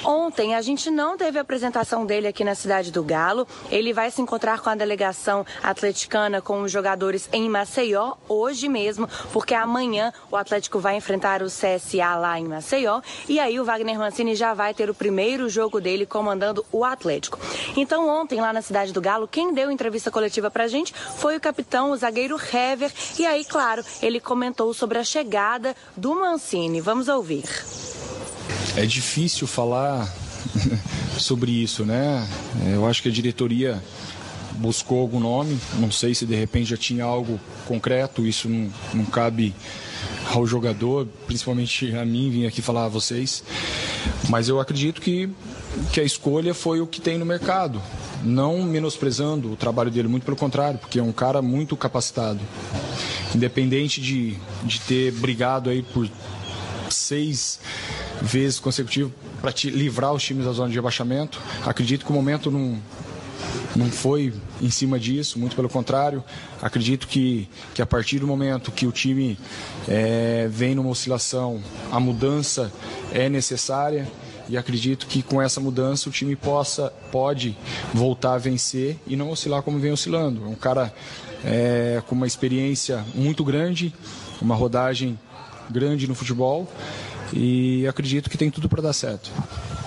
Ontem a gente não teve a apresentação dele aqui na cidade do Galo. Ele vai se encontrar com a delegação atleticana, com os jogadores em Maceió, hoje mesmo, porque amanhã o Atlético vai enfrentar o CSA lá em Maceió. E aí o Wagner Mancini já vai ter ter o primeiro jogo dele comandando o Atlético. Então, ontem, lá na Cidade do Galo, quem deu entrevista coletiva pra gente foi o capitão, o zagueiro Hever. E aí, claro, ele comentou sobre a chegada do Mancini. Vamos ouvir. É difícil falar <laughs> sobre isso, né? Eu acho que a diretoria buscou algum nome, não sei se de repente já tinha algo concreto, isso não, não cabe ao jogador, principalmente a mim, vim aqui falar a vocês. Mas eu acredito que, que a escolha foi o que tem no mercado. Não menosprezando o trabalho dele, muito pelo contrário, porque é um cara muito capacitado. Independente de, de ter brigado aí por seis vezes consecutivas para livrar os times da zona de rebaixamento, acredito que o momento não, não foi em cima disso, muito pelo contrário. Acredito que, que a partir do momento que o time é, vem numa oscilação, a mudança é necessária e acredito que com essa mudança o time possa pode voltar a vencer e não oscilar como vem oscilando. É um cara é, com uma experiência muito grande, uma rodagem grande no futebol e acredito que tem tudo para dar certo.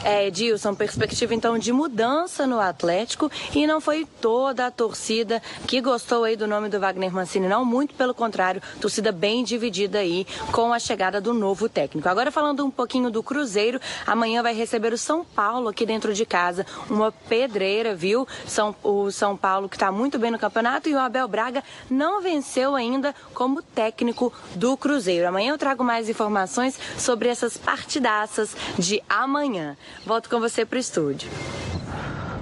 É, Edilson, perspectiva então de mudança no Atlético e não foi toda a torcida que gostou aí do nome do Wagner Mancini, não, muito pelo contrário, torcida bem dividida aí com a chegada do novo técnico. Agora falando um pouquinho do Cruzeiro, amanhã vai receber o São Paulo aqui dentro de casa, uma pedreira, viu? São, o São Paulo que está muito bem no campeonato e o Abel Braga não venceu ainda como técnico do Cruzeiro. Amanhã eu trago mais informações sobre essas partidaças de amanhã. Volto com você para o estúdio.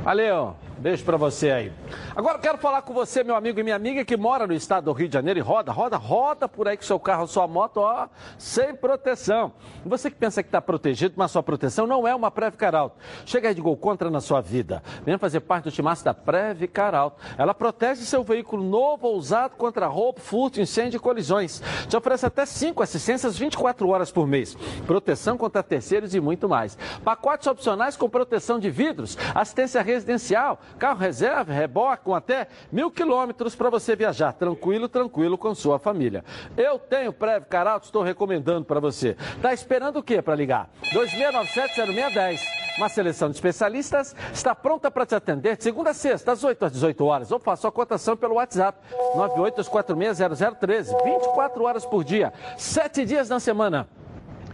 Valeu, beijo para você aí. Agora quero falar com você, meu amigo e minha amiga, que mora no estado do Rio de Janeiro e roda, roda, roda por aí com seu carro, sua moto, ó, sem proteção. Você que pensa que está protegido, mas sua proteção não é uma Previcar Alto. Chega aí de gol contra na sua vida. Venha fazer parte do timaço da Previcar Alto. Ela protege seu veículo novo ou usado contra roubo, furto, incêndio e colisões. Te oferece até 5 assistências 24 horas por mês. Proteção contra terceiros e muito mais. Pacotes opcionais com proteção de vidros, assistência residencial, Carro reserva, reboque com até mil quilômetros para você viajar tranquilo, tranquilo com sua família. Eu tenho Prev Caralto, estou recomendando para você. Tá esperando o quê para ligar? 2697-0610. Uma seleção de especialistas está pronta para te atender de segunda a sexta, das 8 às 18 horas. Ou faça a cotação pelo WhatsApp 982460013, 24 horas por dia, 7 dias na semana.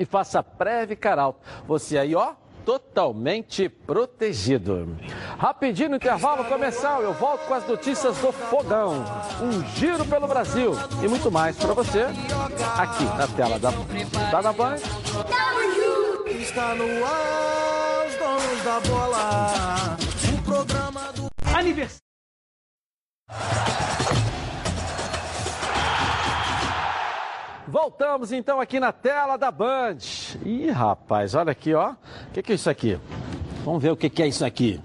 E faça Preve Caralto. Você aí, ó, totalmente protegido. Rapidinho no intervalo comercial, eu volto com as notícias do Fogão. Um giro pelo Brasil e muito mais para você aqui na tela da, da, da Band. Está no ar, os donos da bola. O programa do. Aniversário. Voltamos então aqui na tela da Band. Ih, rapaz, olha aqui, ó. O que, que é isso aqui? Vamos ver o que, que é isso aqui.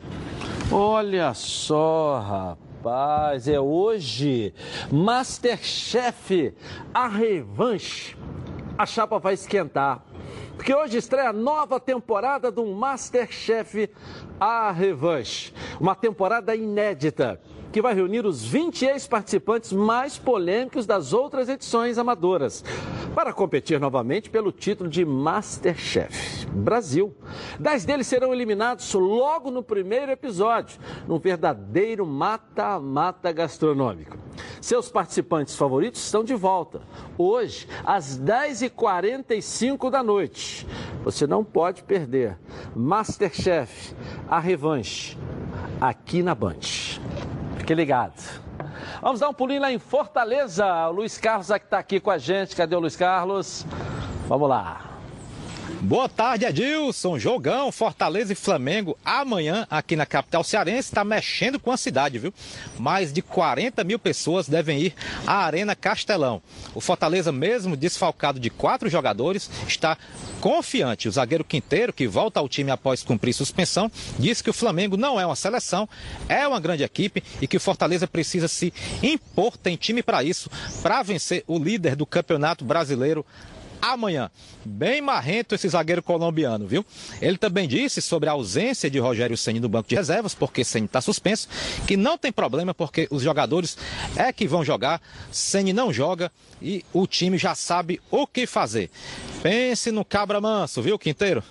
Olha só, rapaz, é hoje Masterchef, a revanche. A chapa vai esquentar. Porque hoje estreia a nova temporada do Masterchef A Revanche. Uma temporada inédita que vai reunir os 20 ex-participantes mais polêmicos das outras edições amadoras, para competir novamente pelo título de Masterchef Brasil. Dez deles serão eliminados logo no primeiro episódio, num verdadeiro mata-mata gastronômico. Seus participantes favoritos estão de volta, hoje, às 10h45 da noite. Você não pode perder. Masterchef, a revanche, aqui na Band. Fique ligado. Vamos dar um pulinho lá em Fortaleza. O Luiz Carlos é que está aqui com a gente. Cadê o Luiz Carlos? Vamos lá. Boa tarde, Edilson. Jogão, Fortaleza e Flamengo amanhã aqui na capital cearense. Está mexendo com a cidade, viu? Mais de 40 mil pessoas devem ir à Arena Castelão. O Fortaleza, mesmo desfalcado de quatro jogadores, está confiante. O zagueiro Quinteiro, que volta ao time após cumprir suspensão, disse que o Flamengo não é uma seleção, é uma grande equipe e que o Fortaleza precisa se impor, tem time para isso, para vencer o líder do Campeonato Brasileiro amanhã. Bem marrento esse zagueiro colombiano, viu? Ele também disse sobre a ausência de Rogério Ceni no banco de reservas, porque Ceni está suspenso, que não tem problema porque os jogadores é que vão jogar, Ceni não joga e o time já sabe o que fazer. Pense no cabra manso, viu, Quinteiro?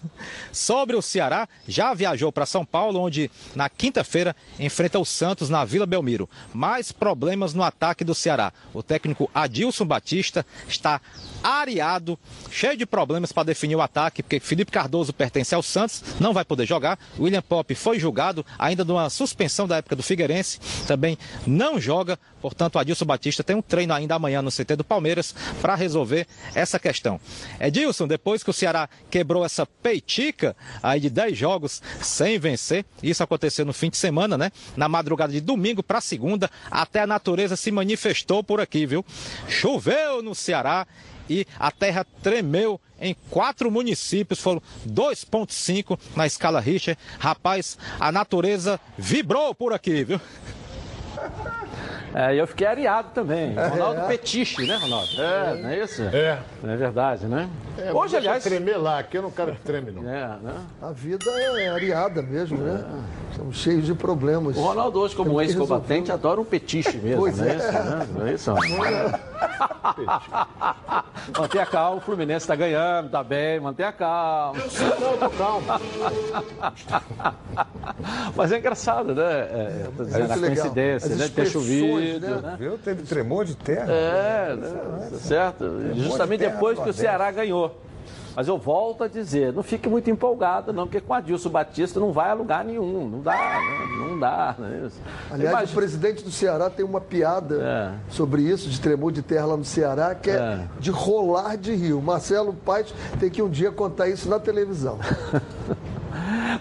Sobre o Ceará, já viajou para São Paulo, onde na quinta-feira enfrenta o Santos na Vila Belmiro. Mais problemas no ataque do Ceará. O técnico Adilson Batista está areado, cheio de problemas para definir o ataque, porque Felipe Cardoso pertence ao Santos, não vai poder jogar. William Pop foi julgado ainda de uma suspensão da época do Figueirense, também não joga. Portanto, Adilson Batista tem um treino ainda amanhã no CT do Palmeiras para resolver essa questão. Edilson, depois que o Ceará quebrou essa peitica aí de 10 jogos sem vencer, isso aconteceu no fim de semana, né? Na madrugada de domingo para segunda, até a natureza se manifestou por aqui, viu? Choveu no Ceará e a terra tremeu em quatro municípios, foram 2,5 na escala Richter. Rapaz, a natureza vibrou por aqui, viu? <laughs> É, eu fiquei areado também. Ronaldo é. Petiche, né, Ronaldo? É, não é isso? É. É verdade, né? É, Hoje, aliás. tremer lá, aqui eu não quero que treme, não. É, né? A vida é areada mesmo, né? Estamos cheios de problemas. O Ronaldo, hoje, como ex-combatente, adora um petiche mesmo, Pois não é, é. isso? Né? Não é isso? <laughs> mantenha calma, o Fluminense está ganhando, tá bem, mantenha calma. Não, tô calmo. <laughs> Mas é engraçado, né? É, tô dizendo, a é legal. coincidência, né? Ter chovido, né? Viu? Teve tremor de terra. É, né? certo? Justamente terra depois que o Ceará ganhou. Mas eu volto a dizer, não fique muito empolgado, não, porque com Adilson Batista não vai a lugar nenhum. Não dá, né? não dá. Né? Aliás, Imagina- o presidente do Ceará tem uma piada sobre isso, de tremor de terra lá no Ceará, que é, É. de rolar de rio. Marcelo Paes tem que um dia contar isso na televisão. <laughs>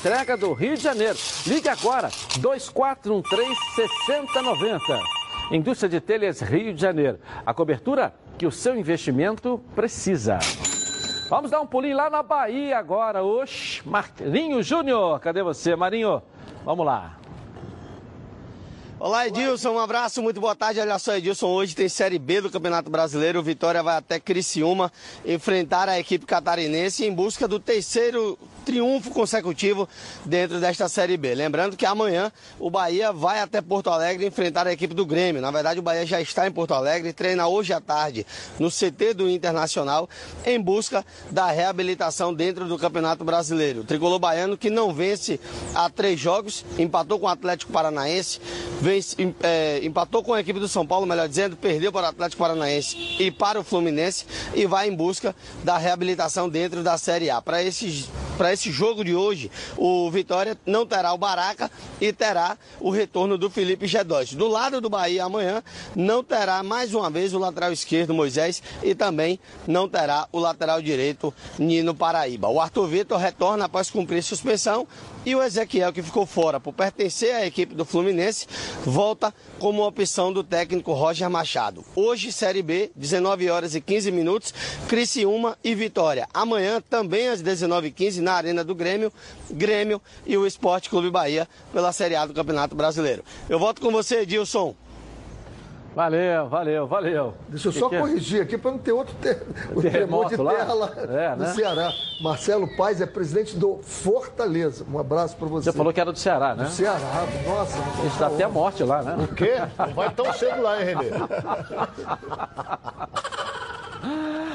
entrega do Rio de Janeiro. Ligue agora, 2413 6090. Indústria de Telhas Rio de Janeiro. A cobertura que o seu investimento precisa. Vamos dar um pulinho lá na Bahia agora. Oxe, Marinho Júnior, cadê você, Marinho? Vamos lá. Olá, Edilson, um abraço, muito boa tarde. Olha só, Edilson, hoje tem Série B do Campeonato Brasileiro. O Vitória vai até Criciúma enfrentar a equipe catarinense em busca do terceiro triunfo consecutivo dentro desta Série B. Lembrando que amanhã o Bahia vai até Porto Alegre enfrentar a equipe do Grêmio. Na verdade, o Bahia já está em Porto Alegre, treina hoje à tarde no CT do Internacional em busca da reabilitação dentro do Campeonato Brasileiro. O tricolor baiano que não vence há três jogos, empatou com o Atlético Paranaense, vence, é, empatou com a equipe do São Paulo, melhor dizendo, perdeu para o Atlético Paranaense e para o Fluminense e vai em busca da reabilitação dentro da Série A. Para esses para jogo de hoje, o Vitória não terá o Baraca e terá o retorno do Felipe Gedós. Do lado do Bahia amanhã, não terá mais uma vez o lateral esquerdo Moisés e também não terá o lateral direito Nino Paraíba. O Arthur Vitor retorna após cumprir suspensão e o Ezequiel, que ficou fora por pertencer à equipe do Fluminense, volta como opção do técnico Roger Machado. Hoje, Série B, 19 horas e 15 minutos, Criciúma e Vitória. Amanhã, também às 19h15, na Arena do Grêmio, Grêmio e o Esporte Clube Bahia pela Série A do Campeonato Brasileiro. Eu volto com você, Edilson. Valeu, valeu, valeu. Deixa eu só que corrigir aqui para não ter outro <laughs> ter... o terremoto de terra lá, é, no né? Ceará. Marcelo Paes é presidente do Fortaleza. Um abraço para você. Você falou que era do Ceará, né? Do Ceará, nossa. Está até a morte lá, né? O quê? <laughs> Não vai tão cedo lá, hein, Renê? <laughs>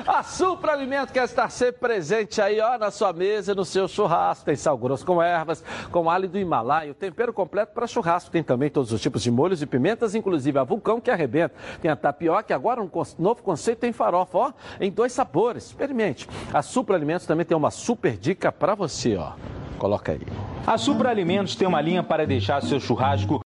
A Supra Alimento quer estar sempre presente aí, ó, na sua mesa, no seu churrasco. Tem sal grosso com ervas, com alho do Himalaia, o tempero completo para churrasco. Tem também todos os tipos de molhos e pimentas, inclusive a vulcão que arrebenta. Tem a tapioca, agora um novo conceito tem farofa, ó, em dois sabores. Experimente. A Supra Alimentos também tem uma super dica para você, ó. Coloca aí. A Supra Alimentos tem uma linha para deixar seu churrasco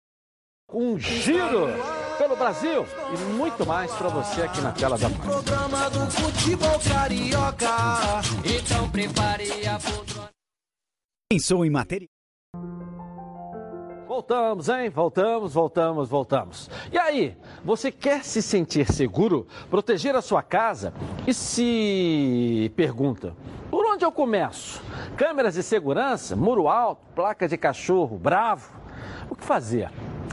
um giro pelo Brasil e muito mais para você aqui na tela da Programa do futebol carioca. Então prepare a poltrona. Pensou em matéria? Voltamos, hein? Voltamos, voltamos, voltamos. E aí, você quer se sentir seguro, proteger a sua casa e se pergunta: por onde eu começo? Câmeras de segurança, muro alto, placa de cachorro, bravo? O que fazer?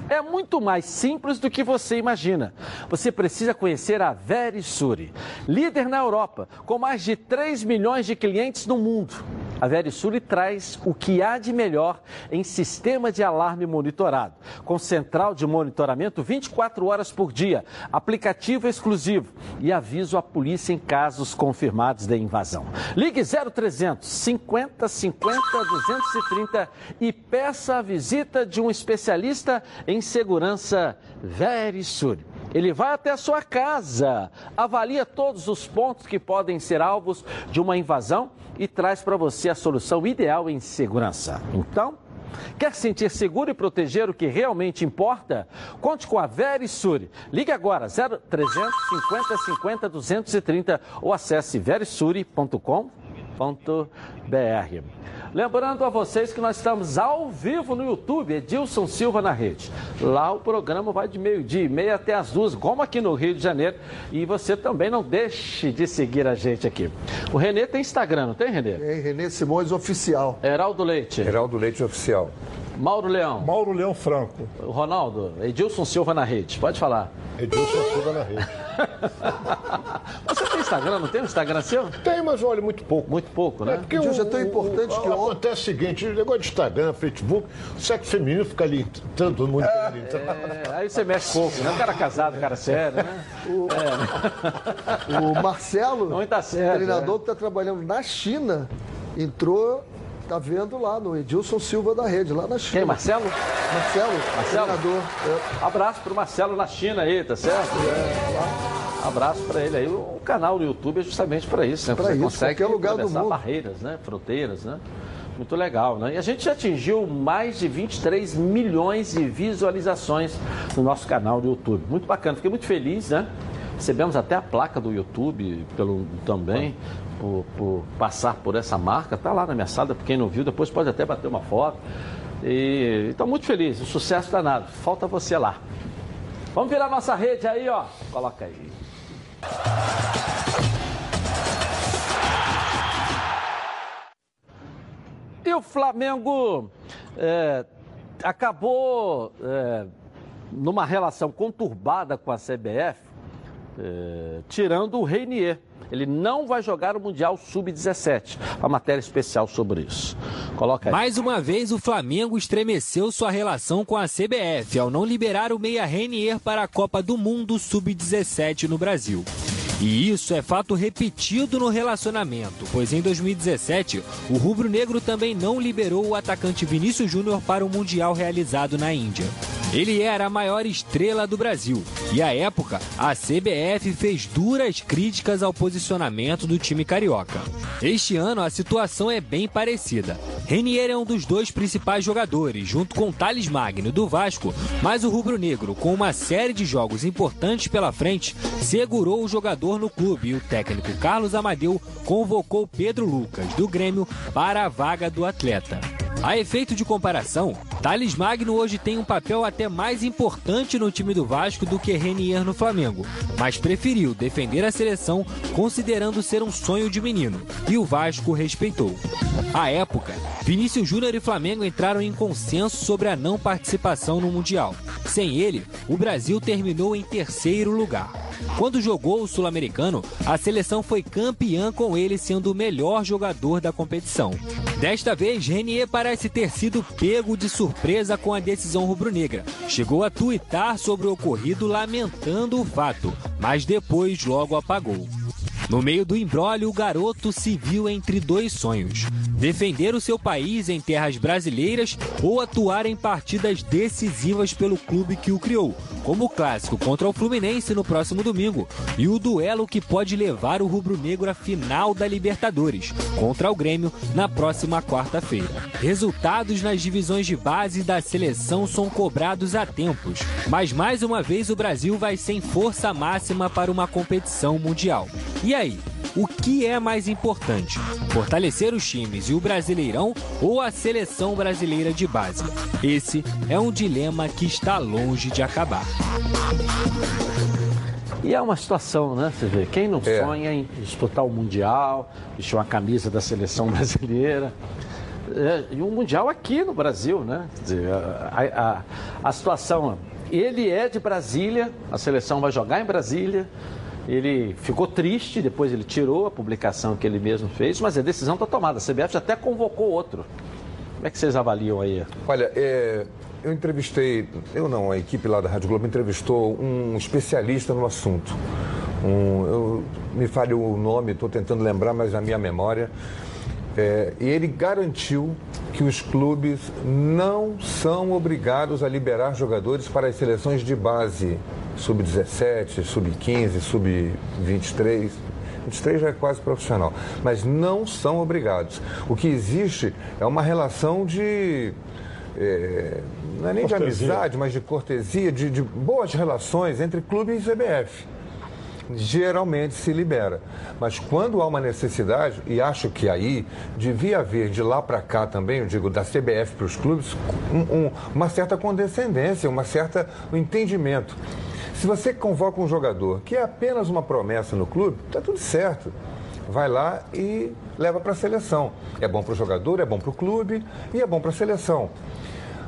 É muito mais simples do que você imagina. Você precisa conhecer a Verisuri, líder na Europa, com mais de 3 milhões de clientes no mundo. A Verisuri traz o que há de melhor em sistema de alarme monitorado, com central de monitoramento 24 horas por dia, aplicativo exclusivo e aviso à polícia em casos confirmados de invasão. Ligue 0300 50 50 230 e peça a visita de um especialista em segurança Verisur. Ele vai até a sua casa, avalia todos os pontos que podem ser alvos de uma invasão e traz para você a solução ideal em segurança. Então, Quer sentir seguro e proteger o que realmente importa? Conte com a Verisure. Ligue agora 0300 50 50 230 ou acesse verisure.com.br. Lembrando a vocês que nós estamos ao vivo no YouTube, Edilson Silva na rede. Lá o programa vai de meio-dia e meia até as duas, como aqui no Rio de Janeiro. E você também não deixe de seguir a gente aqui. O Renê tem Instagram, não tem, Renê? Tem, Renê Simões Oficial. Heraldo Leite. Heraldo Leite Oficial. Mauro Leão. Mauro Leão Franco. Ronaldo, Edilson Silva na rede. Pode falar. Edilson Silva na rede. <laughs> Você tem Instagram, não tem um Instagram seu? Tem, mas olha, muito pouco. Muito pouco, né? É porque Edilson, é tão importante o, que... Acontece o seguinte, o negócio de Instagram, Facebook, o sexo feminino fica ali entrando, todo mundo é, é, Aí você mexe pouco, né? O cara casado, o cara sério, né? O, é. o Marcelo, não tá certo, treinador é. que está trabalhando na China, entrou Tá vendo lá no Edilson Silva da Rede, lá na China. Quem, Marcelo? Marcelo, Marcelo? treinador. É. Abraço pro Marcelo na China aí, tá certo? É. Abraço para ele aí. O canal no YouTube é justamente para isso, né? Pra Você isso, consegue lugar do mundo. barreiras, né? Fronteiras, né? Muito legal, né? E a gente já atingiu mais de 23 milhões de visualizações no nosso canal do YouTube. Muito bacana, fiquei muito feliz, né? Recebemos até a placa do YouTube pelo, também, por, por passar por essa marca. Está lá na minha sala, quem não viu, depois pode até bater uma foto. E estou muito feliz, o sucesso danado. Falta você lá. Vamos virar nossa rede aí, ó. Coloca aí. E o Flamengo é, acabou é, numa relação conturbada com a CBF, é, tirando o Reinier. Ele não vai jogar o Mundial Sub-17. A matéria especial sobre isso. Coloca aí. Mais uma vez, o Flamengo estremeceu sua relação com a CBF ao não liberar o meia Renier para a Copa do Mundo Sub-17 no Brasil. E isso é fato repetido no relacionamento, pois em 2017 o rubro-negro também não liberou o atacante Vinícius Júnior para o Mundial realizado na Índia. Ele era a maior estrela do Brasil e, à época, a CBF fez duras críticas ao posicionamento do time carioca. Este ano a situação é bem parecida. Renier é um dos dois principais jogadores, junto com Thales Magno do Vasco, mas o rubro-negro, com uma série de jogos importantes pela frente, segurou o jogador no clube e o técnico Carlos Amadeu convocou Pedro Lucas, do Grêmio, para a vaga do atleta. A efeito de comparação, Thales Magno hoje tem um papel até mais importante no time do Vasco do que Renier no Flamengo, mas preferiu defender a seleção considerando ser um sonho de menino, e o Vasco respeitou. À época, Vinícius Júnior e Flamengo entraram em consenso sobre a não participação no Mundial. Sem ele, o Brasil terminou em terceiro lugar. Quando jogou o Sul-Americano, a seleção foi campeã com ele sendo o melhor jogador da competição. Desta vez, Renier parece ter sido pego de surpresa com a decisão rubro-negra. Chegou a tuitar sobre o ocorrido lamentando o fato, mas depois logo apagou. No meio do imbróglio, o garoto se viu entre dois sonhos: defender o seu país em terras brasileiras ou atuar em partidas decisivas pelo clube que o criou, como o clássico contra o Fluminense no próximo domingo e o duelo que pode levar o rubro-negro à final da Libertadores, contra o Grêmio na próxima quarta-feira. Resultados nas divisões de base da seleção são cobrados a tempos, mas mais uma vez o Brasil vai sem força máxima para uma competição mundial. E aí? O que é mais importante? Fortalecer os times e o Brasileirão ou a seleção brasileira de base? Esse é um dilema que está longe de acabar. E é uma situação, né? Você vê, quem não é. sonha em disputar o Mundial, vestir uma camisa da seleção <laughs> brasileira. É, e um Mundial aqui no Brasil, né? Quer dizer, a, a, a situação. Ele é de Brasília, a seleção vai jogar em Brasília. Ele ficou triste, depois ele tirou a publicação que ele mesmo fez, mas a decisão está tomada. A CBF até convocou outro. Como é que vocês avaliam aí? Olha, é, eu entrevistei, eu não, a equipe lá da Rádio Globo entrevistou um especialista no assunto. Um, eu, me fale o nome, estou tentando lembrar, mas a minha memória. É, e ele garantiu que os clubes não são obrigados a liberar jogadores para as seleções de base sub-17, sub-15, sub-23. 23 já é quase profissional, mas não são obrigados. O que existe é uma relação de. É, não é nem cortesia. de amizade, mas de cortesia, de, de boas relações entre clube e CBF geralmente se libera. Mas quando há uma necessidade, e acho que aí devia haver de lá para cá também, eu digo, da CBF para os clubes, um, um, uma certa condescendência, uma certa um entendimento. Se você convoca um jogador que é apenas uma promessa no clube, está tudo certo. Vai lá e leva para a seleção. É bom para o jogador, é bom para o clube e é bom para a seleção.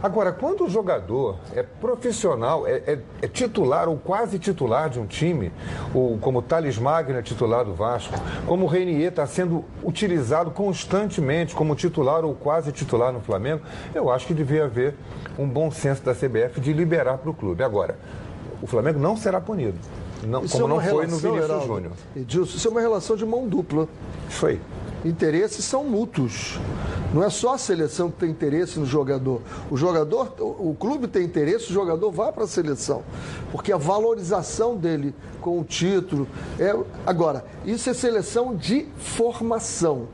Agora, quando o jogador é profissional, é, é, é, titular ou quase titular de um time, ou como o Thales Magno é titular do Vasco, como o Reinier está sendo utilizado constantemente como titular ou quase titular no Flamengo, eu acho que devia haver um bom senso da CBF de liberar para o clube. Agora, o Flamengo não será punido. Não, como é não foi no Vinícius Júnior. Edilson, isso é uma relação de mão dupla. Isso aí. Interesses são mútuos. Não é só a seleção que tem interesse no jogador. O jogador, o clube tem interesse, o jogador vai para a seleção. Porque a valorização dele com o título é. Agora, isso é seleção de formação.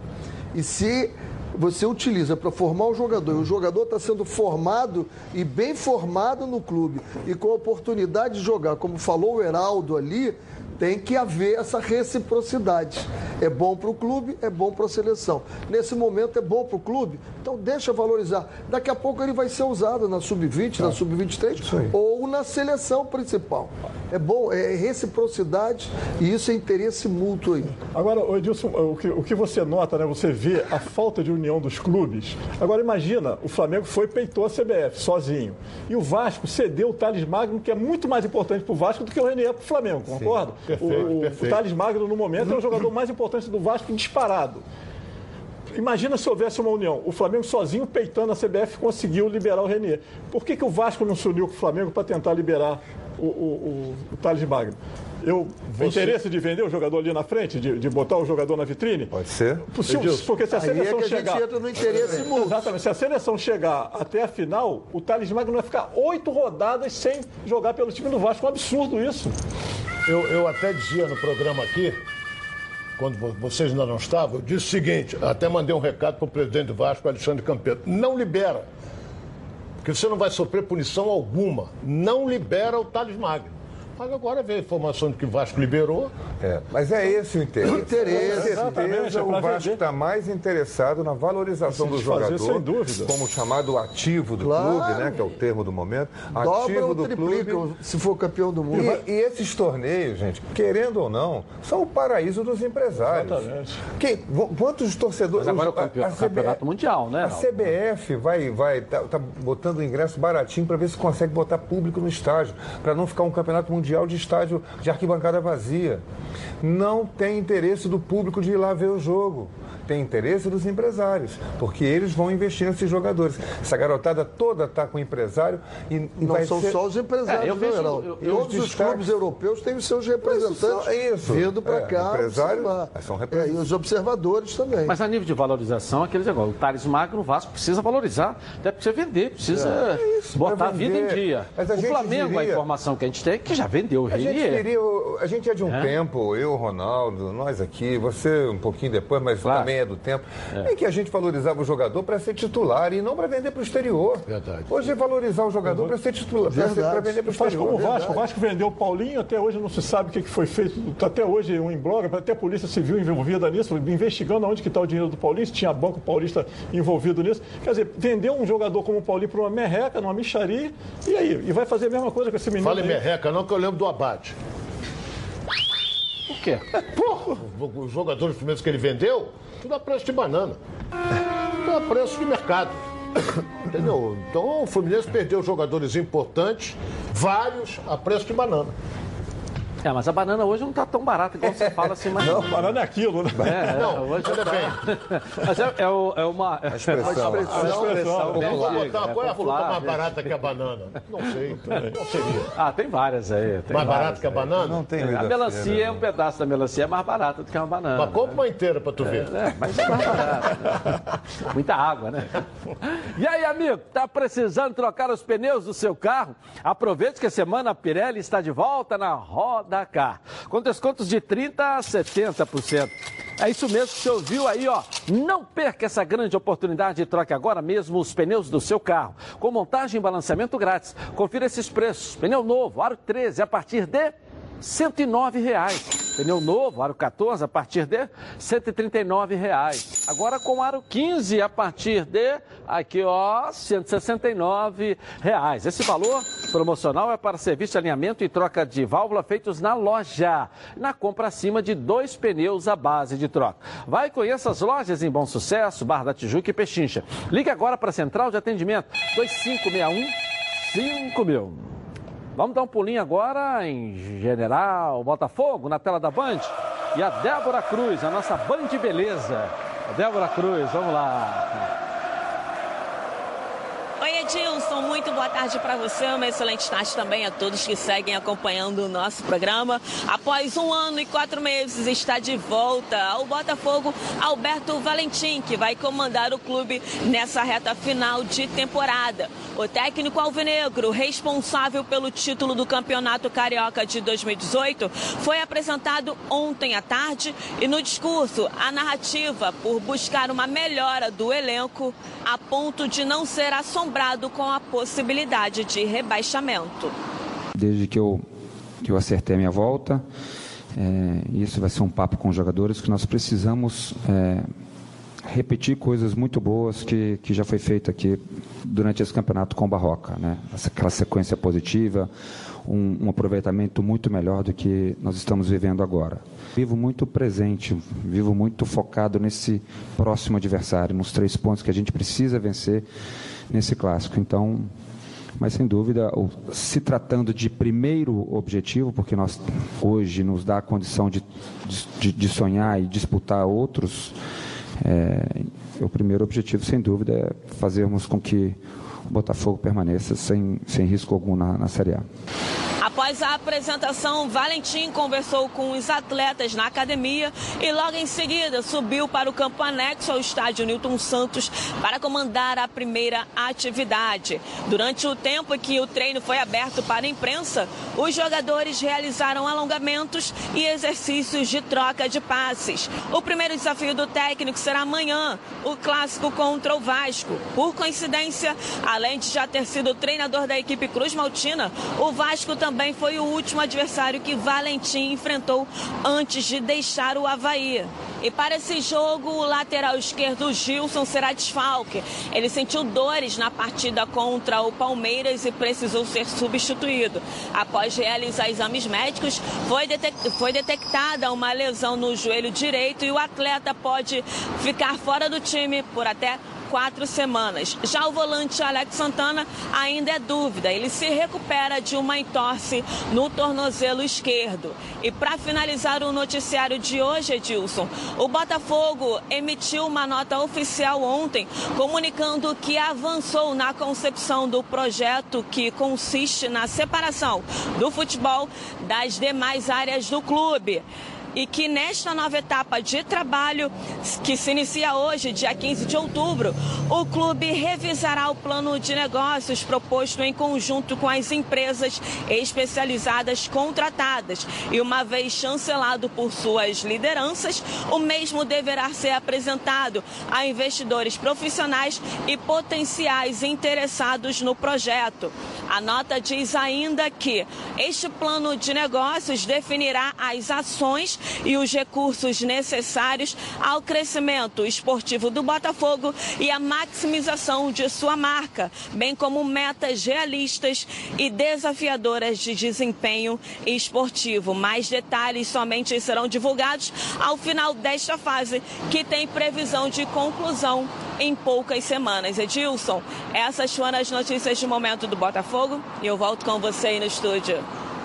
E se você utiliza para formar o jogador, e o jogador está sendo formado e bem formado no clube, e com a oportunidade de jogar, como falou o Heraldo ali, tem que haver essa reciprocidade. É bom para o clube, é bom para a seleção. Nesse momento é bom para o clube, então deixa valorizar. Daqui a pouco ele vai ser usado na sub-20, na sub-23 ou na seleção principal. É bom, é reciprocidade e isso é interesse mútuo aí. Agora, Edilson, o que, o que você nota, né? Você vê a falta de união dos clubes. Agora imagina, o Flamengo foi e peitou a CBF sozinho. E o Vasco cedeu o Thales Magno, que é muito mais importante para o Vasco do que o Renier para o Flamengo, concorda? Perfeito, o, perfeito. o Thales Magno, no momento, é o jogador mais importante do Vasco disparado. Imagina se houvesse uma união. O Flamengo sozinho, peitando a CBF, conseguiu liberar o Renier. Por que, que o Vasco não se uniu com o Flamengo para tentar liberar o, o, o, o Thales Magno? Eu, Você- interesse de vender o jogador ali na frente, de, de botar o jogador na vitrine? Pode ser. Possível, porque se a Aí é seleção que a gente chegar. entra no interesse mútuo. Exatamente. Se a seleção chegar até a final, o Thales Magno vai ficar oito rodadas sem jogar pelo time do Vasco. É um absurdo isso. Eu, eu até dizia no programa aqui, quando vo- vocês ainda não estavam, eu disse o seguinte, até mandei um recado para o presidente do Vasco, Alexandre Campeiro. Não libera. Porque você não vai sofrer punição alguma. Não libera o Thales Magno. Mas agora veio a informação de que o Vasco liberou. É, mas é esse o interesse. Interesse. Com certeza é o Vasco está mais interessado na valorização do jogador, sem dúvida. como chamado ativo do Claro. clube, né, que é o termo do momento. Dobra ativo ou do triplica clube. se for campeão do mundo. E, e esses torneios, gente, querendo ou não, são o paraíso dos empresários. Exatamente. Quem, quantos torcedores. Mas agora é o a- campe- a campeonato mundial, né, A? CBF vai, vai tá, tá botando o ingresso baratinho para ver se consegue botar público no estádio, para não ficar um campeonato mundial de estádio de arquibancada vazia. Não tem interesse do público de ir lá ver o jogo. Tem interesse dos empresários, porque eles vão investir nesses jogadores. Essa garotada toda está com empresário e, e Não vai são ser... só os empresários, É, eu não, vejo- eu- eu- Todos os destaques- clubes europeus têm os seus representantes É isso. vindo para É, cá. empresários, são É, e os observadores também. Mas a nível de valorização, aqueles negócios. O Thales Magno, o Vasco precisa valorizar, até precisa vender, precisa É, isso, botar a vida em dia. Mas a o Flamengo, a diria- informação que a gente tem é que já vendeu o A gente, Renier. queria, a gente é de um É. tempo, eu, Ronaldo, nós aqui, você um pouquinho depois, mas também é do tempo, em que a gente valorizava o jogador para ser titular e não para vender para o exterior. Verdade. Hoje é valorizar o jogador para ser titular, para vender para o Faz como exterior. o Vasco. O Vasco vendeu o Paulinho, até hoje não se sabe o que foi feito. Tá Até hoje um imbróglio, até a Polícia Civil envolvida nisso, investigando onde que está o dinheiro do Paulinho, se tinha Banco Paulista envolvido nisso. Quer dizer, vendeu um jogador como o Paulinho para uma merreca, numa micharia, e aí? E vai fazer a mesma coisa com esse menino Fala em aí. merreca não, que eu lembro do abate. O quê? Porra, os jogadores primeiros que ele vendeu, tudo a preço de banana. Tudo a preço de mercado. Entendeu? Então o Fluminense perdeu jogadores importantes, vários, a preço de banana. É, mas a banana hoje não está tão barata igual você fala assim, mas. Não, banana é aquilo, né? É, Não, hoje olha tá- bem. <laughs> Mas é, é é uma. A expressão. <laughs> A botar né? qual é a fruta mais né? barata que a banana? Não sei. Não seria. Ah, tem várias aí. Tem Mais barato que a banana? Não tem A melancia, feira, é um pedaço da melancia é mais barato do que uma banana. Mas compra uma inteira pra tu ver. É, mas é mais barato. Muita água, né? E aí, amigo, tá precisando trocar os pneus do seu carro? Aproveite que a semana Pirelli está de volta na Roda Car. Com descontos de 30% a 70%. É isso mesmo que você ouviu aí, ó. Não perca essa grande oportunidade e troque agora mesmo os pneus do seu carro. Com montagem e balanceamento grátis. Confira esses preços. Pneu novo, aro 13, a partir de 109 reais. Pneu novo, aro 14, a partir de 139 reais. Agora com aro 15, a partir de, aqui ó, 169 reais. Esse valor promocional é para serviço de alinhamento e troca de válvula feitos na loja. Na compra acima de dois pneus à base de troca. Vai conheça as lojas em Bom Sucesso, Barra da Tijuca e Pechincha. Ligue agora para a Central de Atendimento 2561 5000. Vamos dar um pulinho agora em General Botafogo, na tela da Band. E a Débora Cruz, a nossa Band Beleza. A Débora Cruz, vamos lá. Oi, Edilson, muito boa tarde para você, uma excelente tarde também a todos que seguem acompanhando o nosso programa. Após um ano e quatro meses, está de volta ao Botafogo Alberto Valentim, que vai comandar o clube nessa reta final de temporada. O técnico alvinegro, responsável pelo título do Campeonato Carioca de 2018, foi apresentado ontem à tarde e no discurso, a narrativa por buscar uma melhora do elenco a ponto de não ser assombrado com a possibilidade de rebaixamento. Desde que eu, que eu acertei a minha volta, é, isso vai ser um papo com os jogadores que nós precisamos é, repetir coisas muito boas que, que já foi feito aqui durante esse campeonato com o Barroca, né? Aquela sequência positiva, um, um, aproveitamento muito melhor do que nós estamos vivendo agora. Vivo muito presente, vivo muito focado nesse próximo adversário, nos três pontos que a gente precisa vencer nesse clássico. Então, mas sem dúvida, se tratando de primeiro objetivo, porque nós hoje nos dá a condição de, de, de sonhar e disputar outros, é, o primeiro objetivo, sem dúvida, é fazermos com que o Botafogo permaneça sem, sem risco algum na, na Série A. Após a apresentação, Valentim conversou com os atletas na academia e logo em seguida subiu para o campo anexo ao estádio Newton Santos para comandar a primeira atividade. Durante o tempo que o treino foi aberto para a imprensa, os jogadores realizaram alongamentos e exercícios de troca de passes. O primeiro desafio do técnico será amanhã, o clássico contra o Vasco. Por coincidência, além de já ter sido treinador da equipe Cruz Maltina, o Vasco também também foi o último adversário que Valentim enfrentou antes de deixar o Havaí. E para esse jogo, o lateral esquerdo Gilson será desfalque. Ele sentiu dores na partida contra o Palmeiras e precisou ser substituído. Após realizar exames médicos, foi, foi detectada uma lesão no joelho direito e o atleta pode ficar fora do time por até quatro semanas. Já o volante Alex Santana ainda é dúvida. Ele se recupera de uma entorse no tornozelo esquerdo. E para finalizar o noticiário de hoje, Edilson, o Botafogo emitiu uma nota oficial ontem comunicando que avançou na concepção do projeto que consiste na separação do futebol das demais áreas do clube e que nesta nova etapa de trabalho, que se inicia hoje, dia 15 de outubro, o clube revisará o plano de negócios proposto em conjunto com as empresas especializadas contratadas. E uma vez chancelado por suas lideranças, o mesmo deverá ser apresentado a investidores profissionais e potenciais interessados no projeto. A nota diz ainda que este plano de negócios definirá as ações e os recursos necessários ao crescimento esportivo do Botafogo e a maximização de sua marca, bem como metas realistas e desafiadoras de desempenho esportivo. Mais detalhes somente serão divulgados ao final desta fase, que tem previsão de conclusão em poucas semanas. Edilson, essas foram as notícias de momento do Botafogo e eu volto com você aí no estúdio.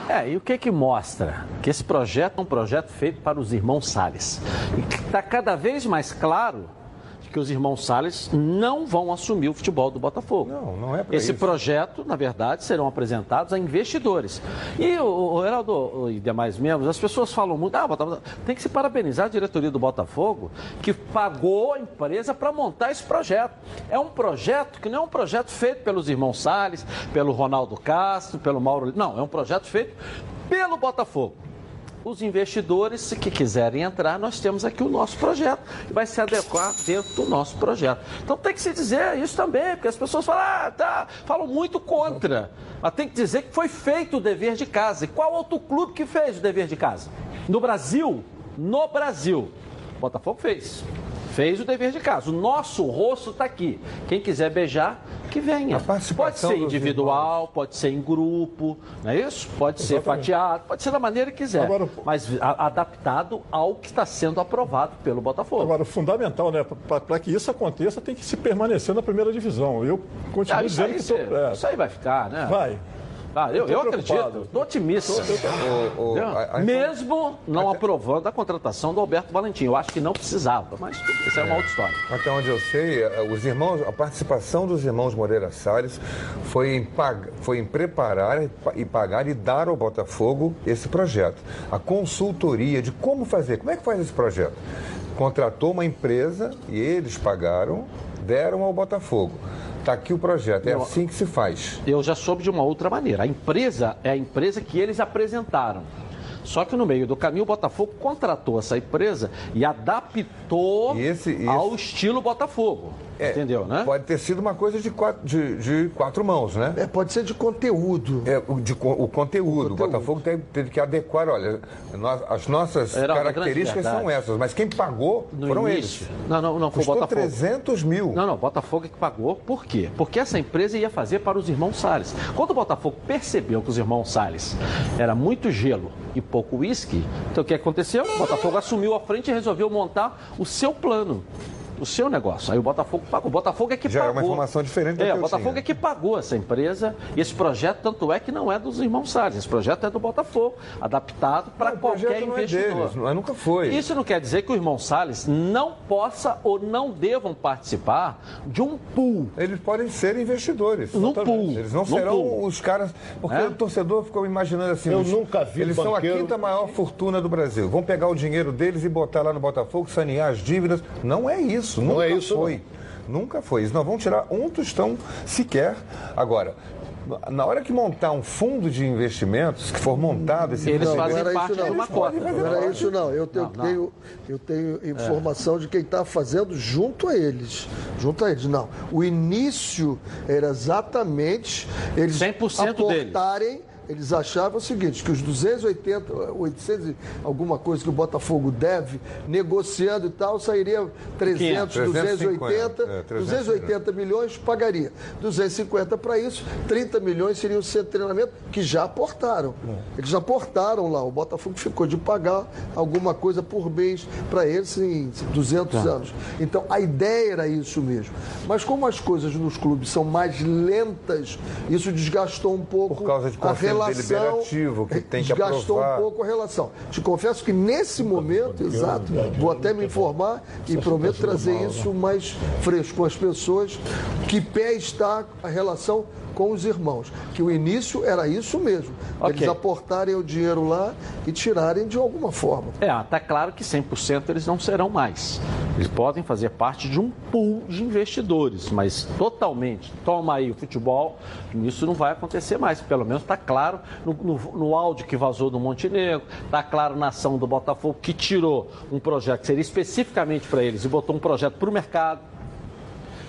É, e o que que mostra? Que esse projeto é um projeto feito para os irmãos Salles. E está cada vez mais claro que os irmãos Salles não vão assumir o futebol do Botafogo. Não, não é para Esse isso. projeto, na verdade, serão apresentados a investidores. E o, o Heraldo e demais membros, as pessoas falam muito, ah, Botafogo, tem que se parabenizar a diretoria do Botafogo que pagou a empresa para montar esse projeto. É um projeto que não é um projeto feito pelos irmãos Salles, pelo Ronaldo Castro, pelo Mauro. Não, é um projeto feito pelo Botafogo os investidores que quiserem entrar, nós temos aqui o nosso projeto, que vai se adequar dentro do nosso projeto. Então tem que se dizer isso também, porque as pessoas falam, ah, tá, falam muito contra. Mas tem que dizer que foi feito o dever de casa. E qual outro clube que fez o dever de casa? No Brasil, no Brasil, o Botafogo fez fez o dever de casa. O nosso rosto está aqui. Quem quiser beijar, que venha. Pode ser individual, pode ser em grupo, não é isso? Pode Exatamente. ser fatiado, pode ser da maneira que quiser. Agora, mas a, adaptado ao que está sendo aprovado pelo Botafogo. Agora, fundamental, né? Para que isso aconteça, tem que se permanecer na primeira divisão. Eu continuo ah, dizendo aí, que. Tô, é, isso aí vai ficar, né? Vai. Ah, eu, eu acredito, estou otimista. O, o, a, a... Mesmo não Até... aprovando a contratação do Alberto Valentim. Eu acho que não precisava, mas isso é uma outra história. Até onde eu sei, eh, os irmãos, a participação dos irmãos Moreira Salles foi em, pag... foi em preparar e pagar e dar ao Botafogo esse projeto. A consultoria de como fazer, como é que faz esse projeto? Contratou uma empresa e eles pagaram, deram ao Botafogo. Está aqui o projeto, é eu, assim que se faz. Eu já soube de uma outra maneira. A empresa é a empresa que eles apresentaram. Só que no meio do caminho o Botafogo contratou essa empresa e adaptou esse, esse... ao estilo Botafogo. É, Entendeu, né? Pode ter sido uma coisa de quatro, de, de quatro mãos, né? É, pode ser de conteúdo. É, o, de, o, conteúdo. o conteúdo. O Botafogo teve, teve, que adequar, olha, nós, as nossas Era características são essas, mas quem pagou no foram início. eles. Não, não, não, foi Custou o Botafogo. 300 mil. Não, não, o Botafogo é que pagou. Por quê? Porque essa empresa ia fazer para os irmãos Salles. Quando o Botafogo percebeu que os irmãos Salles era muito gelo e pouco uísque, então o que aconteceu? O Botafogo assumiu a frente e resolveu montar o seu plano o seu negócio. Aí o Botafogo pagou. O Botafogo é que Já pagou. Já é uma informação diferente do é, que o Botafogo tinha. é que pagou essa empresa e esse projeto, tanto é que não é dos irmãos Salles. Esse projeto é do Botafogo, adaptado para qualquer investidor. Não é deles, nunca foi. Isso não quer dizer que o irmão Salles não possa ou não devam participar de um pool. Eles podem ser investidores. No pool. Eles não serão pool. os caras. Porque é? o torcedor ficou imaginando assim. Eu nunca vi Eles banqueiro... são a quinta maior fortuna do Brasil. Vão pegar o dinheiro deles e botar lá no Botafogo, sanear as dívidas. Não é isso. Não é isso. Foi. Nunca foi. Eles não vão tirar um tostão sequer. Agora, na hora que montar um fundo de investimentos, que for montado esse Eles fundo, fazem parte de uma cota. Não era isso não. Eu tenho, não, não. tenho, eu tenho informação é. de quem está fazendo junto a eles. Junto a eles. Não. O início era exatamente eles 100% aportarem deles eles achavam o seguinte, que os 280, 800 alguma coisa que o Botafogo deve, negociando e tal, sairia 300, 280, é, 280 milhões pagaria. 250 para isso, 30 milhões seria o centro de treinamento, que já aportaram. É. Eles aportaram lá, o Botafogo ficou de pagar alguma coisa por mês para eles em 200 tá. anos. Então, a ideia era isso mesmo. Mas como as coisas nos clubes são mais lentas, isso desgastou um pouco a relação deliberativo que tem que desgastou um pouco a relação. Te confesso que nesse momento, exato, vou até me informar e prometo trazer isso mais fresco com as pessoas, que pé está a relação com os irmãos. Que o início era isso mesmo. Okay. Eles aportarem o dinheiro lá e tirarem de alguma forma. É, está claro que 100% eles não serão mais. Eles podem fazer parte de um pool de investidores, mas totalmente, toma aí o futebol, isso não vai acontecer mais. Pelo menos está claro no, no, no, áudio que vazou do Montenegro, está claro na ação do Botafogo que tirou um projeto que seria especificamente para eles e botou um projeto para o mercado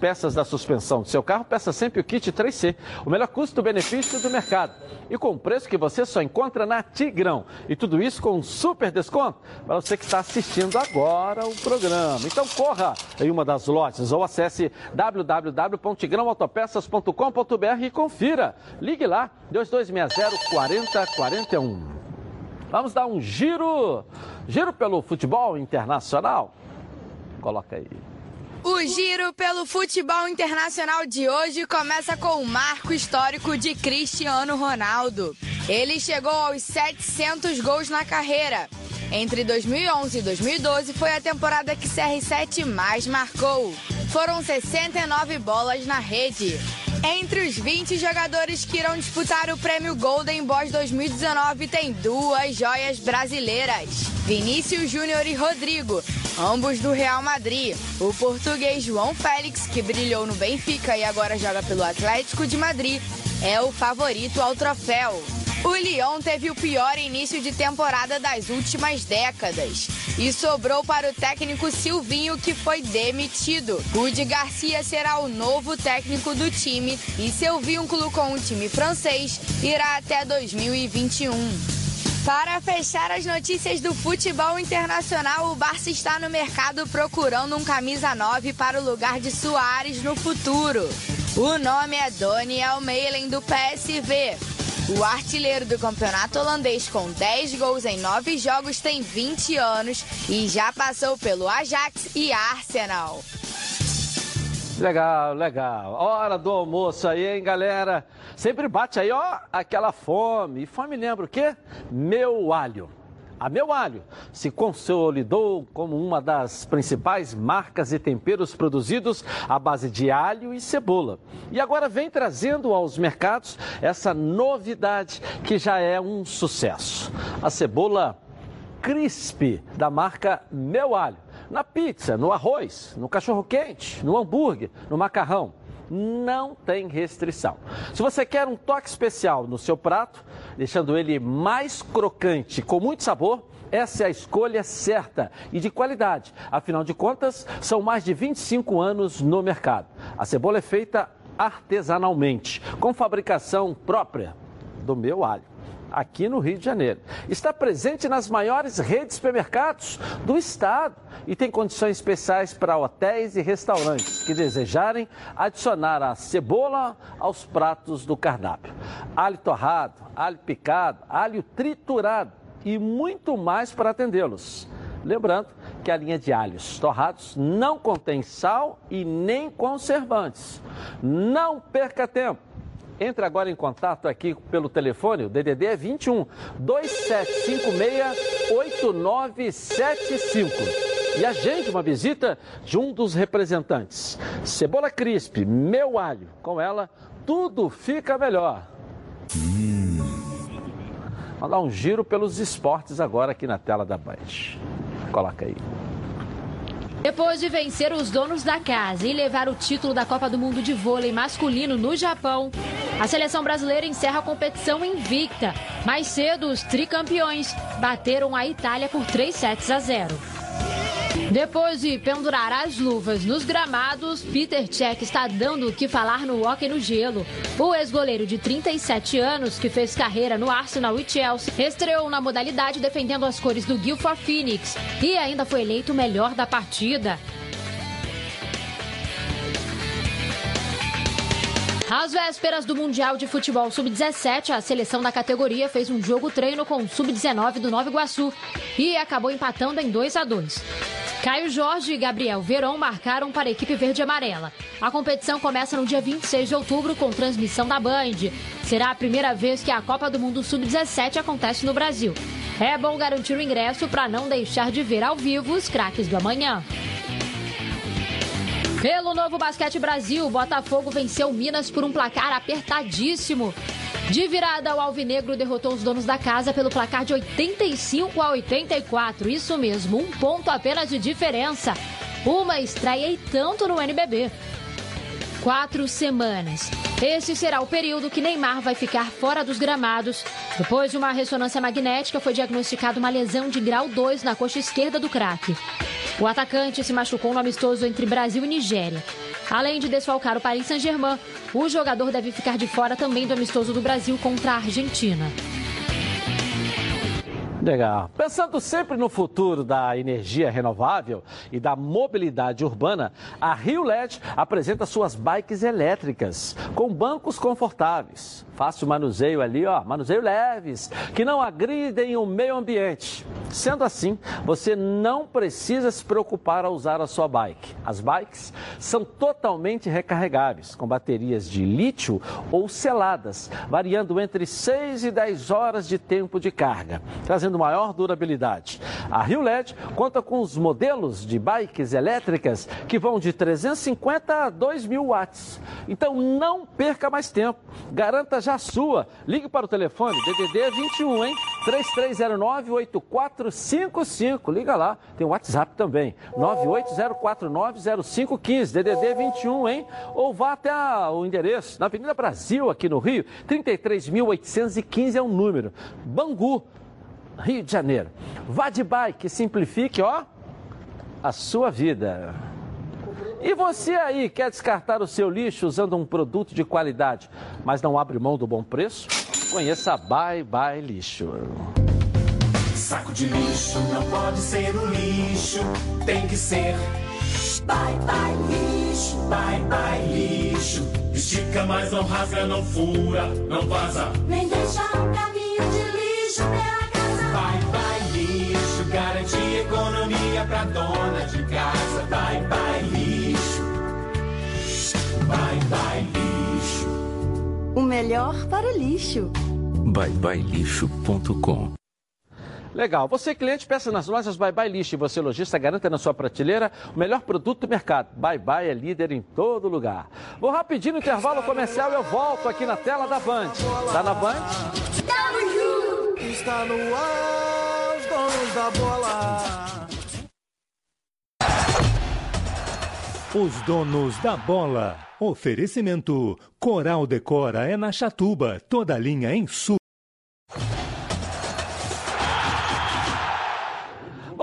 peças da suspensão do seu carro, peça sempre o kit 3C, o melhor custo-benefício do mercado. E com preço que você só encontra na Tigrão. E tudo isso com um super desconto para você que está assistindo agora o programa. Então corra em uma das lojas ou acesse www.tigrãoautopeças.com.br e confira. Ligue lá, 2260 4041. Vamos dar um giro, giro pelo futebol internacional? Coloca aí. O giro pelo futebol internacional de hoje começa com o marco histórico de Cristiano Ronaldo. Ele chegou aos 700 gols na carreira. Entre 2011 e 2012 foi a temporada que CR7 mais marcou. Foram 69 bolas na rede. Entre os 20 jogadores que irão disputar o prêmio Golden Boy 2019 tem duas joias brasileiras: Vinícius Júnior e Rodrigo, ambos do Real Madrid. O português João Félix, que brilhou no Benfica e agora joga pelo Atlético de Madrid, é o favorito ao troféu. O Lyon teve o pior início de temporada das últimas décadas e sobrou para o técnico Silvinho, que foi demitido. Rudi Garcia será o novo técnico do time e seu vínculo com o time francês irá até 2021. Para fechar as notícias do futebol internacional, o Barça está no mercado procurando um camisa 9 para o lugar de Soares no futuro. O nome é Daniel Meilen do PSV. O artilheiro do campeonato holandês com 10 gols em 9 jogos tem 20 anos e já passou pelo Ajax e Arsenal. Legal, legal. Hora do almoço aí, hein, galera? Sempre bate aí, ó, aquela fome. E fome lembra o quê? Meu alho. A Meu Alho se consolidou como uma das principais marcas e temperos produzidos à base de alho e cebola. E agora vem trazendo aos mercados essa novidade que já é um sucesso. A cebola crisp da marca Meu Alho. Na pizza, no arroz, no cachorro-quente, no hambúrguer, no macarrão não tem restrição. Se você quer um toque especial no seu prato, deixando ele mais crocante, com muito sabor, essa é a escolha certa e de qualidade. Afinal de contas, são mais de 25 anos no mercado. A cebola é feita artesanalmente, com fabricação própria do meu alho aqui no Rio de Janeiro. Está presente nas maiores redes de supermercados do estado e tem condições especiais para hotéis e restaurantes que desejarem adicionar a cebola aos pratos do cardápio. Alho torrado, alho picado, alho triturado e muito mais para atendê-los. Lembrando que a linha de alhos torrados não contém sal e nem conservantes. Não perca tempo. Entre agora em contato aqui pelo telefone, o DDD é 21 2756 8975 e agende uma visita de um dos representantes. Cebola Crisp, meu alho. Com ela, tudo fica melhor. Vamos dar um giro pelos esportes agora aqui na tela da Band. Coloca aí. Depois de vencer os donos da casa e levar o título da Copa do Mundo de Vôlei masculino no Japão, a seleção brasileira encerra a competição invicta. Mais cedo, os tricampeões bateram a Itália por 3 sets a 0. Depois de pendurar as luvas nos gramados, Peter Cech está dando o que falar no hockey no gelo. O ex-goleiro de 37 anos, que fez carreira no Arsenal e Chelsea, estreou na modalidade defendendo as cores do Guilford Phoenix e ainda foi eleito o melhor da partida. Às vésperas do Mundial de Futebol Sub-17, a seleção da categoria fez um jogo treino com o Sub-19 do Nova Iguaçu e acabou empatando em 2 a 2. Caio Jorge e Gabriel Verão marcaram para a equipe verde e amarela. A competição começa no dia 26 de outubro com transmissão da Band. Será a primeira vez que a Copa do Mundo Sub-17 acontece no Brasil. É bom garantir o ingresso para não deixar de ver ao vivo os craques do amanhã. Pelo Novo Basquete Brasil, Botafogo venceu Minas por um placar apertadíssimo. De virada, o Alvinegro derrotou os donos da casa pelo placar de 85 a 84. Isso mesmo, um ponto apenas de diferença. Uma estreia e tanto no NBB. Quatro semanas. Esse será o período que Neymar vai ficar fora dos gramados. Depois de uma ressonância magnética, foi diagnosticada uma lesão de grau 2 na coxa esquerda do craque. O atacante se machucou no amistoso entre Brasil e Nigéria. Além de desfalcar o Paris Saint-Germain, o jogador deve ficar de fora também do amistoso do Brasil contra a Argentina. Legal. Pensando sempre no futuro da energia renovável e da mobilidade urbana, a Rio LED apresenta suas bikes elétricas com bancos confortáveis, fácil manuseio ali, ó, manuseio leves, que não agridem o meio ambiente. Sendo assim, você não precisa se preocupar ao usar a sua bike. As bikes são totalmente recarregáveis, com baterias de lítio ou seladas, variando entre 6 e 10 horas de tempo de carga, trazendo maior durabilidade. A Rio LED conta com os modelos de bikes elétricas que vão de 350 a 2 mil watts. Então não perca mais tempo, garanta já a sua. Ligue para o telefone DDD 21, hein? 3309-8455. Liga lá. Tem o WhatsApp também. 980490515. DDD 21, hein? Ou vá até a, o endereço na Avenida Brasil, aqui no Rio. 33.815 é o número. Bangu. Rio de Janeiro. Vá de bike, simplifique, ó, a sua vida. E você aí quer descartar o seu lixo usando um produto de qualidade, mas não abre mão do bom preço? Conheça a Bye Bye Lixo. Saco de lixo não pode ser o lixo, tem que ser. Bye bye lixo, bye bye lixo. Estica, mas não rasga, não fura, não vaza. Nem deixa um caminho de lixo pela Bye bye lixo, garante economia pra dona de casa. Bye bye lixo, bye bye lixo. O melhor para o lixo. byebyelixo.com Legal. Você, cliente, peça nas lojas Bye Bye Lixo e você, lojista, garanta na sua prateleira o melhor produto do mercado. Bye Bye é líder em todo lugar. Vou rapidinho no intervalo comercial e eu volto aqui na tela da Band. Tá na Band? Está no ar, os donos da bola. Os donos da bola. Oferecimento. Coral Decora é na Chatuba. Toda linha em sul.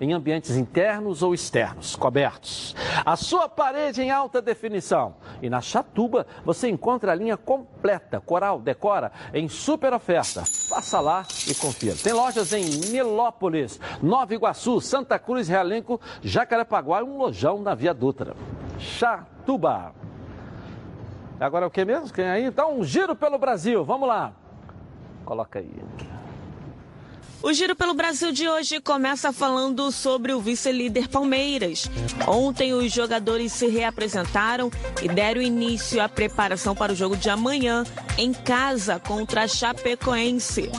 em ambientes internos ou externos, cobertos. A sua parede em alta definição. E na Chatuba você encontra a linha completa Coral Decora em super oferta. Passa lá e confira. Tem lojas em Nilópolis, Nova Iguaçu, Santa Cruz, Realenco, Jacarepaguá e um lojão na Via Dutra. Chatuba. Agora é o que mesmo? Quem aí? Então, um giro pelo Brasil. Vamos lá. Coloca aí. O Giro pelo Brasil de hoje começa falando sobre o vice-líder Palmeiras. Ontem os jogadores se reapresentaram e deram início à preparação para o jogo de amanhã em casa contra a Chapecoense.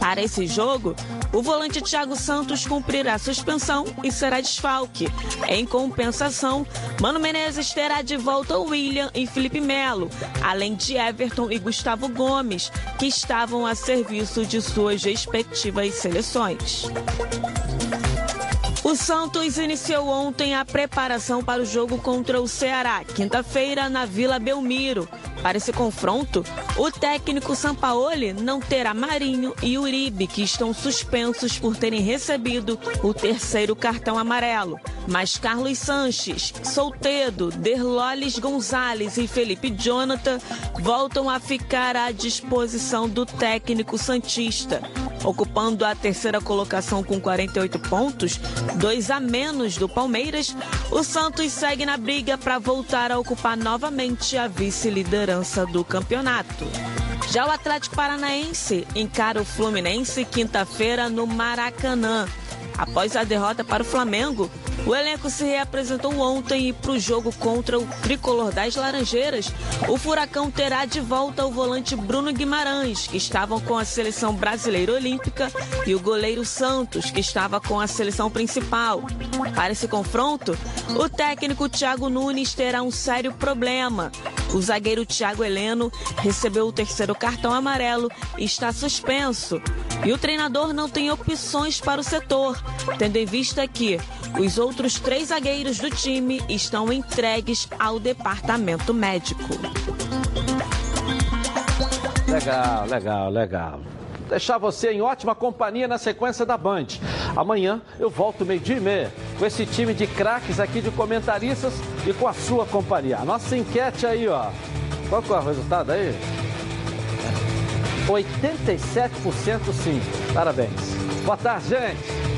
Para esse jogo, o volante Thiago Santos cumprirá suspensão e será desfalque. Em compensação, Mano Menezes terá de volta William e Felipe Melo, além de Everton e Gustavo Gomes, que estavam a serviço de suas respectivas seleções. O Santos iniciou ontem a preparação para o jogo contra o Ceará, quinta-feira, na Vila Belmiro. Para esse confronto, o técnico Sampaoli não terá Marinho e Uribe, que estão suspensos por terem recebido o terceiro cartão amarelo. Mas Carlos Sanches, Soltedo, Derloles Gonzalez e Felipe Jonathan voltam a ficar à disposição do técnico Santista. Ocupando a terceira colocação com 48 pontos, dois a menos do Palmeiras, o Santos segue na briga para voltar a ocupar novamente a vice-liderança do campeonato. Já o Atlético Paranaense encara o Fluminense quinta-feira no Maracanã. Após a derrota para o Flamengo, o elenco se reapresentou ontem e para o jogo contra o tricolor das Laranjeiras, o Furacão terá de volta o volante Bruno Guimarães, que estavam com a seleção brasileira olímpica, e o goleiro Santos, que estava com a seleção principal. Para esse confronto, o técnico Thiago Nunes terá um sério problema. O zagueiro Thiago Heleno recebeu o terceiro cartão amarelo e está suspenso. E o treinador não tem opções para o setor, tendo em vista que os outros três zagueiros do time estão entregues ao departamento médico. Legal, legal, legal. Deixar você em ótima companhia na sequência da Band. Amanhã eu volto meio-dia e meia com esse time de craques aqui de comentaristas e com a sua companhia. A nossa enquete aí, ó. Qual que é o resultado aí? 87% sim. Parabéns. Boa tarde, gente.